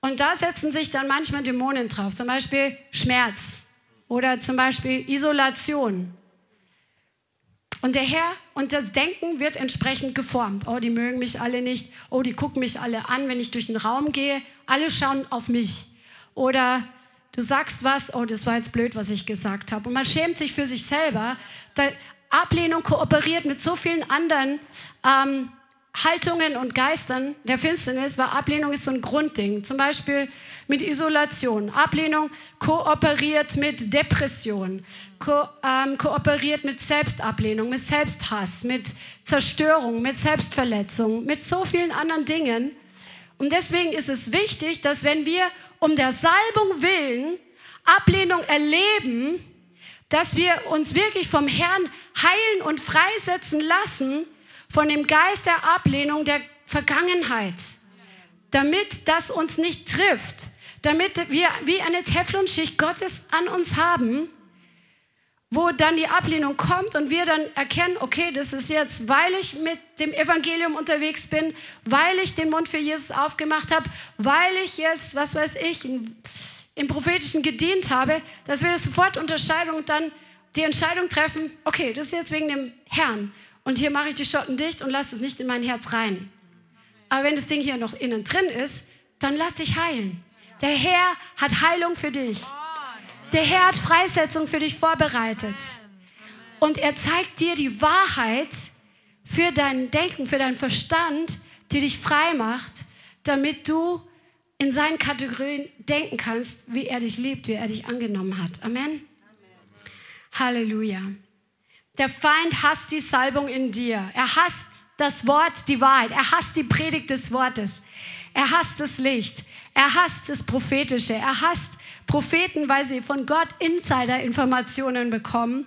Und da setzen sich dann manchmal Dämonen drauf, zum Beispiel Schmerz oder zum Beispiel Isolation. Und der Herr und das Denken wird entsprechend geformt. Oh, die mögen mich alle nicht. Oh, die gucken mich alle an, wenn ich durch den Raum gehe. Alle schauen auf mich. Oder du sagst was, oh, das war jetzt blöd, was ich gesagt habe. Und man schämt sich für sich selber. Ablehnung kooperiert mit so vielen anderen ähm, Haltungen und Geistern der Finsternis, weil Ablehnung ist so ein Grundding. Zum Beispiel mit Isolation. Ablehnung kooperiert mit Depression, ko ähm, kooperiert mit Selbstablehnung, mit Selbsthass, mit Zerstörung, mit Selbstverletzung, mit so vielen anderen Dingen. Und deswegen ist es wichtig, dass wenn wir um der Salbung willen Ablehnung erleben, dass wir uns wirklich vom Herrn heilen und freisetzen lassen von dem Geist der Ablehnung der Vergangenheit, damit das uns nicht trifft, damit wir wie eine Teflonschicht Gottes an uns haben, wo dann die Ablehnung kommt und wir dann erkennen, okay, das ist jetzt, weil ich mit dem Evangelium unterwegs bin, weil ich den Mund für Jesus aufgemacht habe, weil ich jetzt, was weiß ich, im Prophetischen gedient habe, dass wir sofort unterscheiden und dann die Entscheidung treffen, okay, das ist jetzt wegen dem Herrn und hier mache ich die Schotten dicht und lasse es nicht in mein Herz rein. Aber wenn das Ding hier noch innen drin ist, dann lass dich heilen. Der Herr hat Heilung für dich. Der Herr hat Freisetzung für dich vorbereitet. Und er zeigt dir die Wahrheit für dein Denken, für deinen Verstand, die dich frei macht, damit du in seinen Kategorien denken kannst, wie er dich liebt, wie er dich angenommen hat. Amen. Amen. Halleluja. Der Feind hasst die Salbung in dir. Er hasst das Wort, die Wahrheit. Er hasst die Predigt des Wortes. Er hasst das Licht. Er hasst das Prophetische. Er hasst Propheten, weil sie von Gott Insider-Informationen bekommen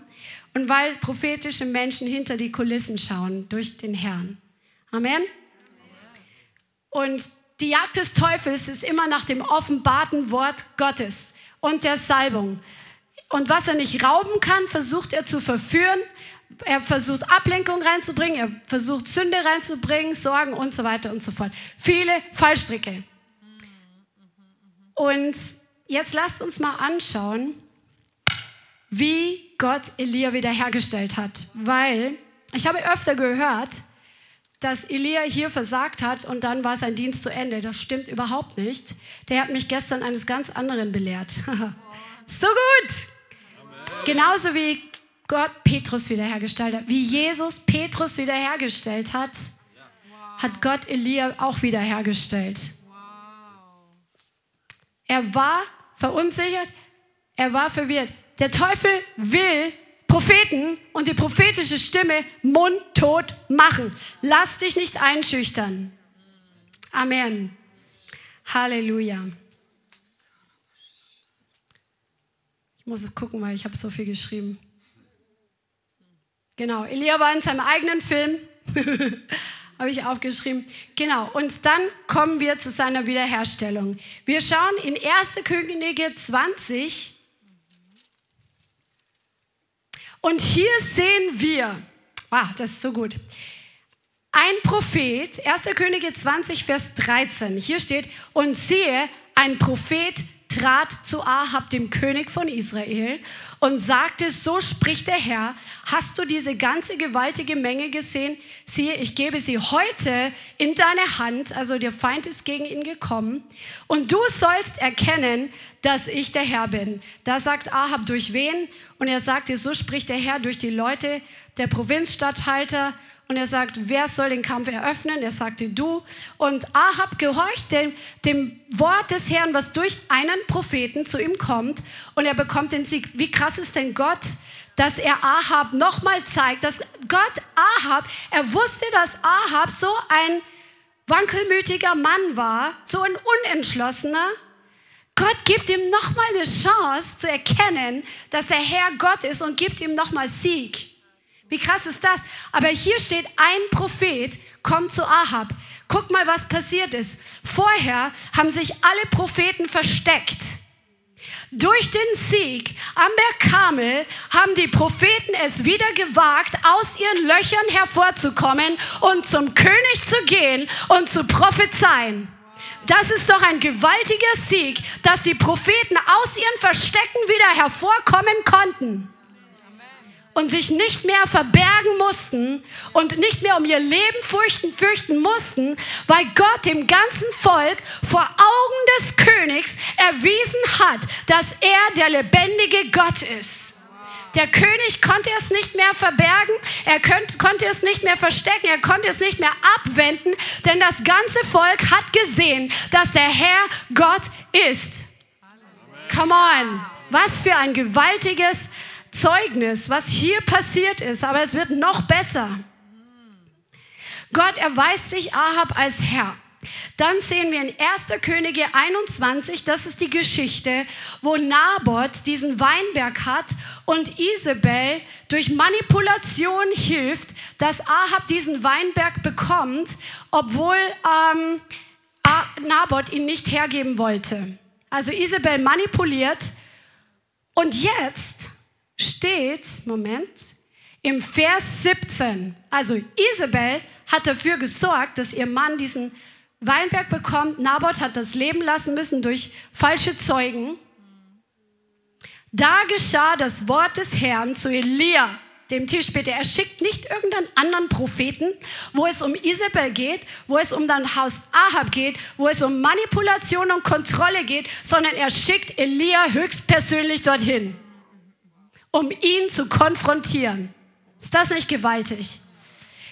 und weil prophetische Menschen hinter die Kulissen schauen durch den Herrn. Amen. Und die Jagd des Teufels ist immer nach dem offenbarten Wort Gottes und der Salbung. Und was er nicht rauben kann, versucht er zu verführen. Er versucht Ablenkung reinzubringen, er versucht Sünde reinzubringen, Sorgen und so weiter und so fort. Viele Fallstricke. Und jetzt lasst uns mal anschauen, wie Gott Elia wiederhergestellt hat. Weil ich habe öfter gehört, dass Elia hier versagt hat und dann war sein Dienst zu Ende. Das stimmt überhaupt nicht. Der hat mich gestern eines ganz anderen belehrt. *laughs* so gut! Genauso wie Gott Petrus wiederhergestellt hat, wie Jesus Petrus wiederhergestellt hat, hat Gott Elia auch wiederhergestellt. Er war verunsichert, er war verwirrt. Der Teufel will Propheten und die prophetische Stimme mundtot machen. Lass dich nicht einschüchtern. Amen. Halleluja. Muss gucken, weil ich habe so viel geschrieben. Genau, Elia war in seinem eigenen Film, *laughs* habe ich aufgeschrieben. Genau, und dann kommen wir zu seiner Wiederherstellung. Wir schauen in 1. Könige 20, und hier sehen wir, wow, das ist so gut, ein Prophet, 1. Könige 20, Vers 13. Hier steht, und siehe, ein Prophet trat zu Ahab, dem König von Israel, und sagte, so spricht der Herr, hast du diese ganze gewaltige Menge gesehen? Siehe, ich gebe sie heute in deine Hand, also der Feind ist gegen ihn gekommen, und du sollst erkennen, dass ich der Herr bin. Da sagt Ahab, durch wen? Und er sagte, so spricht der Herr durch die Leute, der Provinzstatthalter, und er sagt, wer soll den Kampf eröffnen? Er sagte, du. Und Ahab gehorcht dem, dem Wort des Herrn, was durch einen Propheten zu ihm kommt. Und er bekommt den Sieg. Wie krass ist denn Gott, dass er Ahab nochmal zeigt, dass Gott Ahab, er wusste, dass Ahab so ein wankelmütiger Mann war, so ein unentschlossener. Gott gibt ihm nochmal eine Chance zu erkennen, dass der Herr Gott ist und gibt ihm nochmal Sieg. Wie krass ist das? Aber hier steht, ein Prophet kommt zu Ahab. Guck mal, was passiert ist. Vorher haben sich alle Propheten versteckt. Durch den Sieg am Berg Kamel haben die Propheten es wieder gewagt, aus ihren Löchern hervorzukommen und zum König zu gehen und zu prophezeien. Das ist doch ein gewaltiger Sieg, dass die Propheten aus ihren Verstecken wieder hervorkommen konnten und sich nicht mehr verbergen mussten und nicht mehr um ihr Leben fürchten, fürchten mussten, weil Gott dem ganzen Volk vor Augen des Königs erwiesen hat, dass er der lebendige Gott ist. Der König konnte es nicht mehr verbergen, er könnt, konnte es nicht mehr verstecken, er konnte es nicht mehr abwenden, denn das ganze Volk hat gesehen, dass der Herr Gott ist. Come on, was für ein gewaltiges Zeugnis, was hier passiert ist, aber es wird noch besser. Gott erweist sich Ahab als Herr. Dann sehen wir in 1. Könige 21, das ist die Geschichte, wo Naboth diesen Weinberg hat und Isabel durch Manipulation hilft, dass Ahab diesen Weinberg bekommt, obwohl ähm, Naboth ihn nicht hergeben wollte. Also Isabel manipuliert und jetzt steht, Moment, im Vers 17. Also Isabel hat dafür gesorgt, dass ihr Mann diesen Weinberg bekommt. Naboth hat das Leben lassen müssen durch falsche Zeugen. Da geschah das Wort des Herrn zu Elia, dem Tischbeter. Er schickt nicht irgendeinen anderen Propheten, wo es um Isabel geht, wo es um dein Haus Ahab geht, wo es um Manipulation und Kontrolle geht, sondern er schickt Elia höchstpersönlich dorthin um ihn zu konfrontieren. Ist das nicht gewaltig?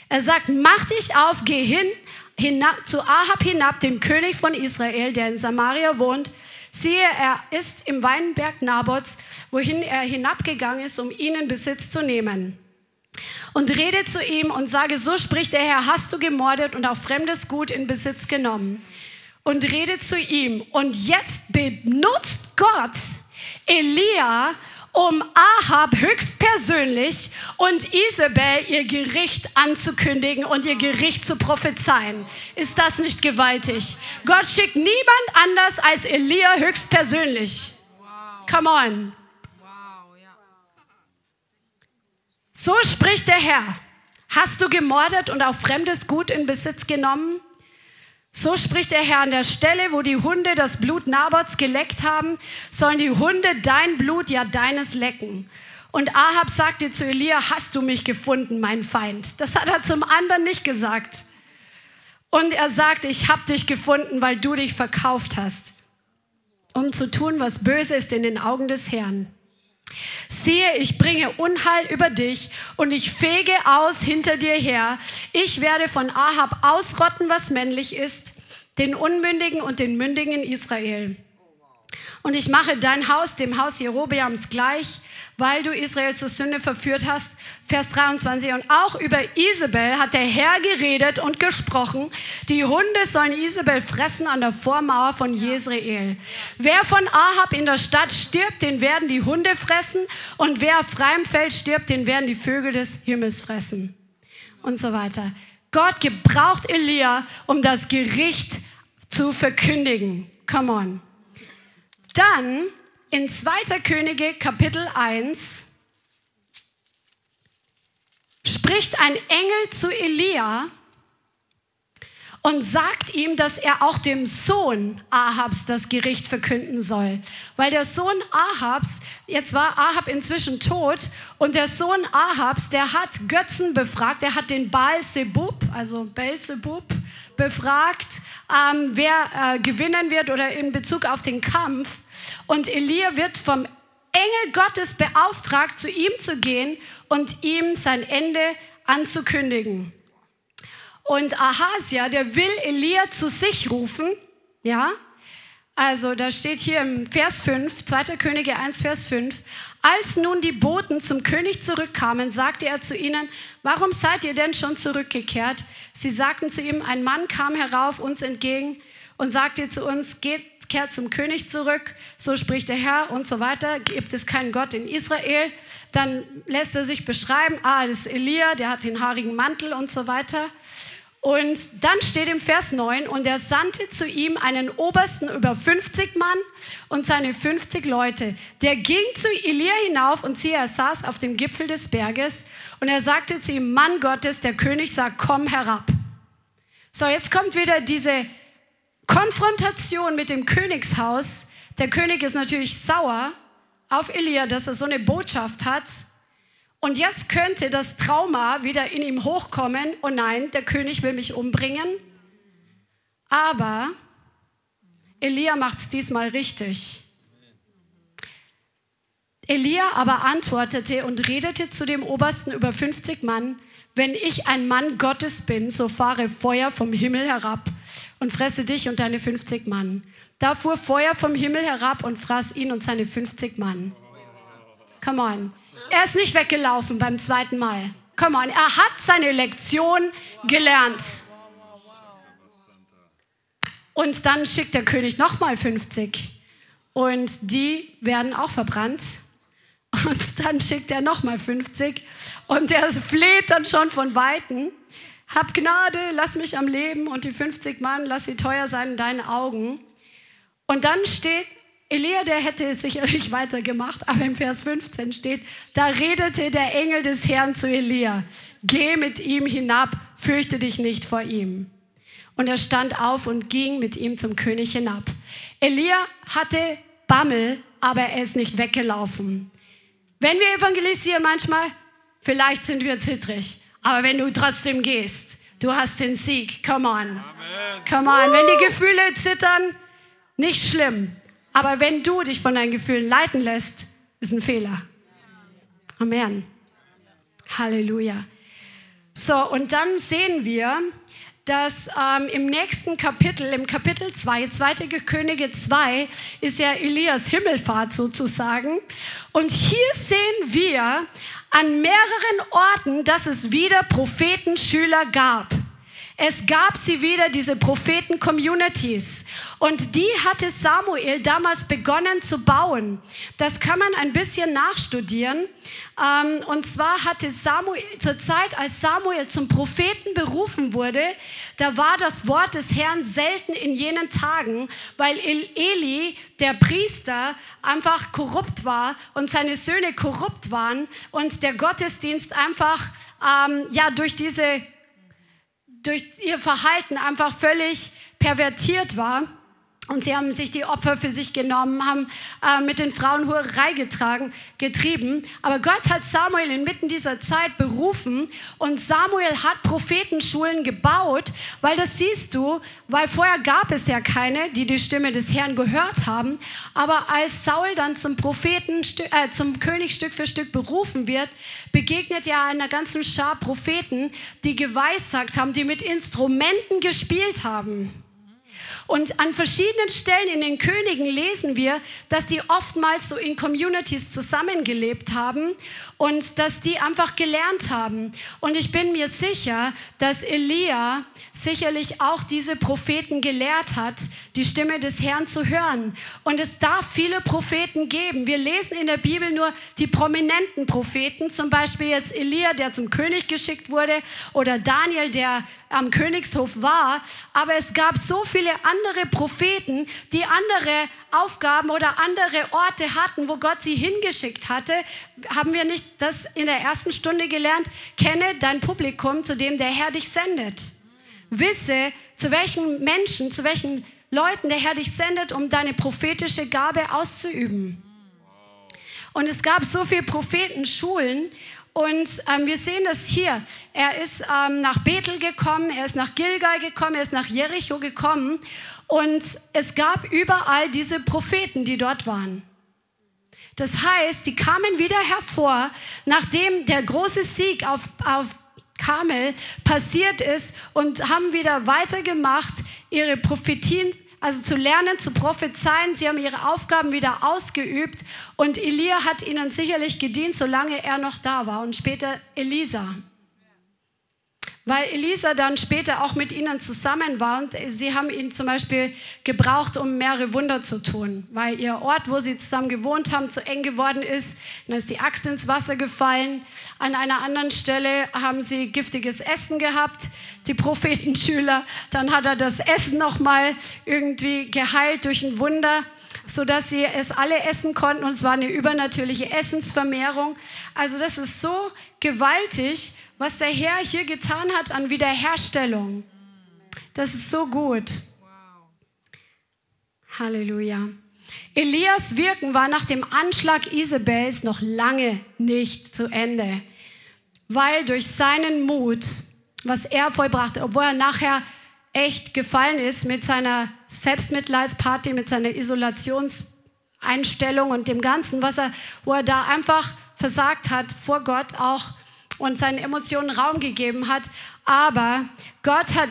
Er sagt, mach dich auf, geh hin, hinab, zu Ahab hinab, dem König von Israel, der in Samaria wohnt. Siehe, er ist im Weinberg Nabots, wohin er hinabgegangen ist, um ihn in Besitz zu nehmen. Und rede zu ihm und sage, so spricht der Herr, hast du gemordet und auch fremdes Gut in Besitz genommen. Und rede zu ihm. Und jetzt benutzt Gott Elia, um Ahab höchstpersönlich und Isabel ihr Gericht anzukündigen und ihr Gericht zu prophezeien. Ist das nicht gewaltig? Gott schickt niemand anders als Elia höchstpersönlich. Come on. So spricht der Herr. Hast du gemordet und auch fremdes Gut in Besitz genommen? So spricht der Herr, an der Stelle, wo die Hunde das Blut Nabots geleckt haben, sollen die Hunde dein Blut, ja deines lecken. Und Ahab sagte zu Elia, hast du mich gefunden, mein Feind? Das hat er zum anderen nicht gesagt. Und er sagte, ich habe dich gefunden, weil du dich verkauft hast, um zu tun, was böse ist in den Augen des Herrn. Siehe, ich bringe Unheil über dich und ich fege aus hinter dir her. Ich werde von Ahab ausrotten, was männlich ist, den Unmündigen und den Mündigen in Israel. Und ich mache dein Haus dem Haus Jerobeams gleich weil du Israel zur Sünde verführt hast. Vers 23. Und auch über Isabel hat der Herr geredet und gesprochen. Die Hunde sollen Isabel fressen an der Vormauer von Jezreel. Wer von Ahab in der Stadt stirbt, den werden die Hunde fressen. Und wer auf freiem Feld stirbt, den werden die Vögel des Himmels fressen. Und so weiter. Gott gebraucht Elia, um das Gericht zu verkündigen. Come on. Dann in 2. Könige Kapitel 1 spricht ein Engel zu Elia und sagt ihm, dass er auch dem Sohn Ahabs das Gericht verkünden soll. Weil der Sohn Ahabs, jetzt war Ahab inzwischen tot und der Sohn Ahabs, der hat Götzen befragt, der hat den Baal Sebub, also Belzebub, befragt, ähm, wer äh, gewinnen wird oder in Bezug auf den Kampf. Und Elia wird vom Engel Gottes beauftragt, zu ihm zu gehen und ihm sein Ende anzukündigen. Und Ahasia, der will Elia zu sich rufen, ja. Also da steht hier im Vers 5, 2. Könige 1, Vers 5, als nun die Boten zum König zurückkamen, sagte er zu ihnen, warum seid ihr denn schon zurückgekehrt? Sie sagten zu ihm, ein Mann kam herauf uns entgegen und sagte zu uns, geht, kehrt zum König zurück, so spricht der Herr und so weiter, gibt es keinen Gott in Israel. Dann lässt er sich beschreiben, ah, das ist Elia, der hat den haarigen Mantel und so weiter. Und dann steht im Vers 9, und er sandte zu ihm einen Obersten über 50 Mann und seine 50 Leute. Der ging zu Elia hinauf und siehe, er saß auf dem Gipfel des Berges und er sagte zu ihm, Mann Gottes, der König sagt, komm herab. So, jetzt kommt wieder diese Konfrontation mit dem Königshaus. Der König ist natürlich sauer auf Elia, dass er so eine Botschaft hat. Und jetzt könnte das Trauma wieder in ihm hochkommen. Oh nein, der König will mich umbringen. Aber Elia macht es diesmal richtig. Elia aber antwortete und redete zu dem Obersten über 50 Mann, wenn ich ein Mann Gottes bin, so fahre Feuer vom Himmel herab und fresse dich und deine 50 Mann. Da fuhr Feuer vom Himmel herab und fraß ihn und seine 50 Mann. Come on. Er ist nicht weggelaufen beim zweiten Mal. Come on, er hat seine Lektion gelernt. Und dann schickt der König nochmal 50. Und die werden auch verbrannt. Und dann schickt er nochmal 50. Und er fleht dann schon von Weitem. Hab Gnade, lass mich am Leben. Und die 50 Mann, lass sie teuer sein in deinen Augen. Und dann steht Elia, der hätte sicherlich *laughs* weitergemacht, aber im Vers 15 steht, da redete der Engel des Herrn zu Elia, geh mit ihm hinab, fürchte dich nicht vor ihm. Und er stand auf und ging mit ihm zum König hinab. Elia hatte Bammel, aber er ist nicht weggelaufen. Wenn wir evangelisieren manchmal, vielleicht sind wir zittrig, aber wenn du trotzdem gehst, du hast den Sieg. Come on. Amen. Come on. Wenn die Gefühle zittern, nicht schlimm. Aber wenn du dich von deinen Gefühlen leiten lässt, ist ein Fehler. Amen. Halleluja. So, und dann sehen wir, dass ähm, im nächsten Kapitel, im Kapitel 2, 2. Könige 2, ist ja Elias Himmelfahrt sozusagen. Und hier sehen wir an mehreren Orten, dass es wieder Prophetenschüler gab. Es gab sie wieder, diese Propheten-Communities. Und die hatte Samuel damals begonnen zu bauen. Das kann man ein bisschen nachstudieren. Ähm, und zwar hatte Samuel, zur Zeit, als Samuel zum Propheten berufen wurde, da war das Wort des Herrn selten in jenen Tagen, weil Eli, der Priester, einfach korrupt war und seine Söhne korrupt waren und der Gottesdienst einfach ähm, ja, durch diese durch ihr Verhalten einfach völlig pervertiert war. Und sie haben sich die Opfer für sich genommen, haben äh, mit den Frauen Hurerei getragen, getrieben. Aber Gott hat Samuel inmitten dieser Zeit berufen und Samuel hat Prophetenschulen gebaut, weil das siehst du, weil vorher gab es ja keine, die die Stimme des Herrn gehört haben. Aber als Saul dann zum Propheten, äh, zum König Stück für Stück berufen wird, begegnet er einer ganzen Schar Propheten, die geweissagt haben, die mit Instrumenten gespielt haben. Und an verschiedenen Stellen in den Königen lesen wir, dass die oftmals so in Communities zusammengelebt haben und dass die einfach gelernt haben. Und ich bin mir sicher, dass Elia sicherlich auch diese Propheten gelehrt hat, die Stimme des Herrn zu hören. Und es darf viele Propheten geben. Wir lesen in der Bibel nur die prominenten Propheten, zum Beispiel jetzt Elia, der zum König geschickt wurde, oder Daniel, der am Königshof war. Aber es gab so viele andere Propheten, die andere Aufgaben oder andere Orte hatten, wo Gott sie hingeschickt hatte. Haben wir nicht das in der ersten Stunde gelernt? Kenne dein Publikum, zu dem der Herr dich sendet. Wisse, zu welchen Menschen, zu welchen Leuten der Herr dich sendet, um deine prophetische Gabe auszuüben. Und es gab so viele Prophetenschulen und ähm, wir sehen das hier. Er ist ähm, nach Bethel gekommen, er ist nach Gilgal gekommen, er ist nach Jericho gekommen und es gab überall diese Propheten, die dort waren. Das heißt, die kamen wieder hervor, nachdem der große Sieg auf, auf Kamel passiert ist und haben wieder weitergemacht, ihre Prophetien, also zu lernen, zu prophezeien. Sie haben ihre Aufgaben wieder ausgeübt. Und Elia hat ihnen sicherlich gedient, solange er noch da war. Und später Elisa weil Elisa dann später auch mit ihnen zusammen war und sie haben ihn zum Beispiel gebraucht, um mehrere Wunder zu tun, weil ihr Ort, wo sie zusammen gewohnt haben, zu eng geworden ist. Dann ist die Axt ins Wasser gefallen. An einer anderen Stelle haben sie giftiges Essen gehabt, die Prophetenschüler. Dann hat er das Essen nochmal irgendwie geheilt durch ein Wunder sodass sie es alle essen konnten und es war eine übernatürliche Essensvermehrung. Also das ist so gewaltig was der Herr hier getan hat an Wiederherstellung. Das ist so gut. Halleluja. Elias Wirken war nach dem Anschlag Isabels noch lange nicht zu Ende, weil durch seinen Mut, was er vollbrachte, obwohl er nachher echt gefallen ist mit seiner Selbstmitleidsparty, mit seiner Isolationseinstellung und dem Ganzen, was er, wo er da einfach versagt hat vor Gott auch und seinen Emotionen Raum gegeben hat. Aber Gott hat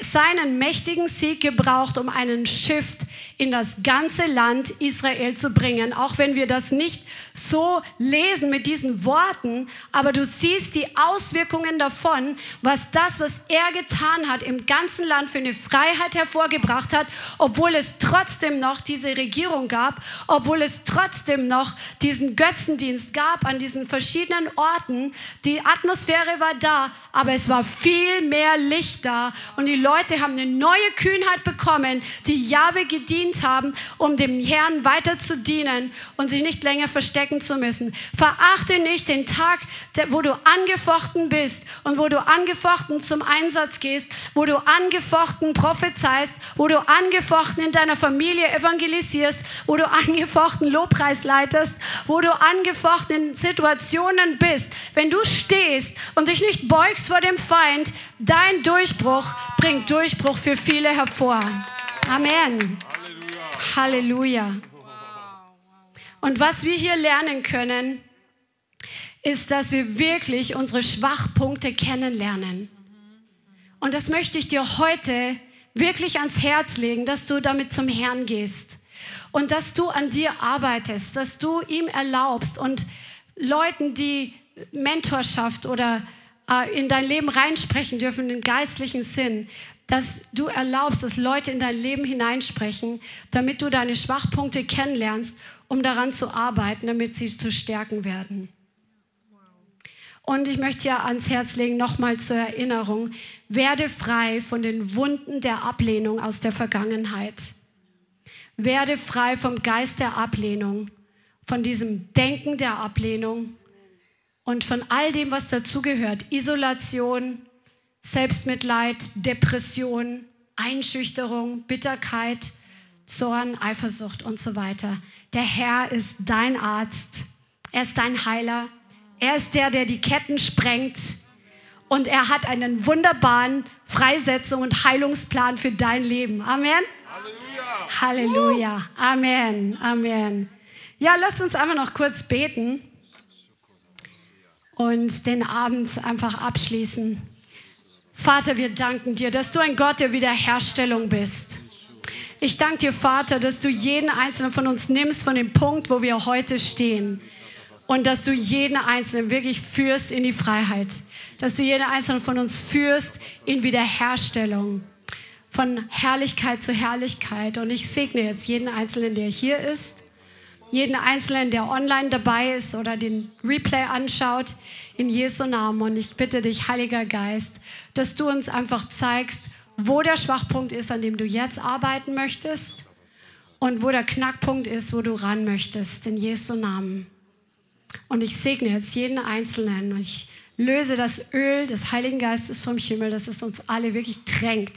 seinen mächtigen Sieg gebraucht, um einen Shift in das ganze Land Israel zu bringen. Auch wenn wir das nicht so lesen mit diesen Worten, aber du siehst die Auswirkungen davon, was das, was er getan hat, im ganzen Land für eine Freiheit hervorgebracht hat, obwohl es trotzdem noch diese Regierung gab, obwohl es trotzdem noch diesen Götzendienst gab an diesen verschiedenen Orten. Die Atmosphäre war da, aber es war viel mehr Licht da und die Leute haben eine neue Kühnheit bekommen, die Jahwe gedient haben, um dem Herrn weiter zu dienen und sich nicht länger verstecken zu müssen. Verachte nicht den Tag, wo du angefochten bist und wo du angefochten zum Einsatz gehst, wo du angefochten prophezeist, wo du angefochten in deiner Familie evangelisierst, wo du angefochten Lobpreis leitest, wo du angefochten in Situationen bist. Wenn du stehst und dich nicht beugst vor dem Feind, dein Durchbruch bringt Durchbruch für viele hervor. Amen. Halleluja. Und was wir hier lernen können, ist, dass wir wirklich unsere Schwachpunkte kennenlernen. Und das möchte ich dir heute wirklich ans Herz legen, dass du damit zum Herrn gehst und dass du an dir arbeitest, dass du ihm erlaubst und Leuten, die Mentorschaft oder äh, in dein Leben reinsprechen dürfen, in geistlichen Sinn, dass du erlaubst, dass Leute in dein Leben hineinsprechen, damit du deine Schwachpunkte kennenlernst, um daran zu arbeiten, damit sie zu stärken werden. Und ich möchte dir ans Herz legen, nochmal zur Erinnerung, werde frei von den Wunden der Ablehnung aus der Vergangenheit. Werde frei vom Geist der Ablehnung, von diesem Denken der Ablehnung und von all dem, was dazugehört. Isolation, Selbstmitleid, Depression, Einschüchterung, Bitterkeit, Zorn, Eifersucht und so weiter. Der Herr ist dein Arzt. Er ist dein Heiler. Er ist der, der die Ketten sprengt. Und er hat einen wunderbaren Freisetzung und Heilungsplan für dein Leben. Amen. Halleluja. Halleluja. Amen. Amen. Ja, lasst uns einfach noch kurz beten und den Abend einfach abschließen. Vater, wir danken dir, dass du ein Gott der Wiederherstellung bist. Ich danke dir, Vater, dass du jeden einzelnen von uns nimmst von dem Punkt, wo wir heute stehen. Und dass du jeden einzelnen wirklich führst in die Freiheit. Dass du jeden einzelnen von uns führst in Wiederherstellung. Von Herrlichkeit zu Herrlichkeit. Und ich segne jetzt jeden Einzelnen, der hier ist. Jeden Einzelnen, der online dabei ist oder den Replay anschaut. In Jesu Namen. Und ich bitte dich, Heiliger Geist, dass du uns einfach zeigst, wo der Schwachpunkt ist, an dem du jetzt arbeiten möchtest und wo der Knackpunkt ist, wo du ran möchtest, in Jesu Namen. Und ich segne jetzt jeden Einzelnen und ich löse das Öl des Heiligen Geistes vom Himmel, dass es uns alle wirklich drängt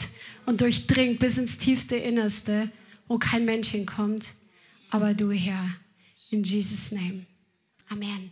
und durchdringt bis ins tiefste Innerste, wo kein Mensch hinkommt, aber du, Herr. In Jesus' name. Amen.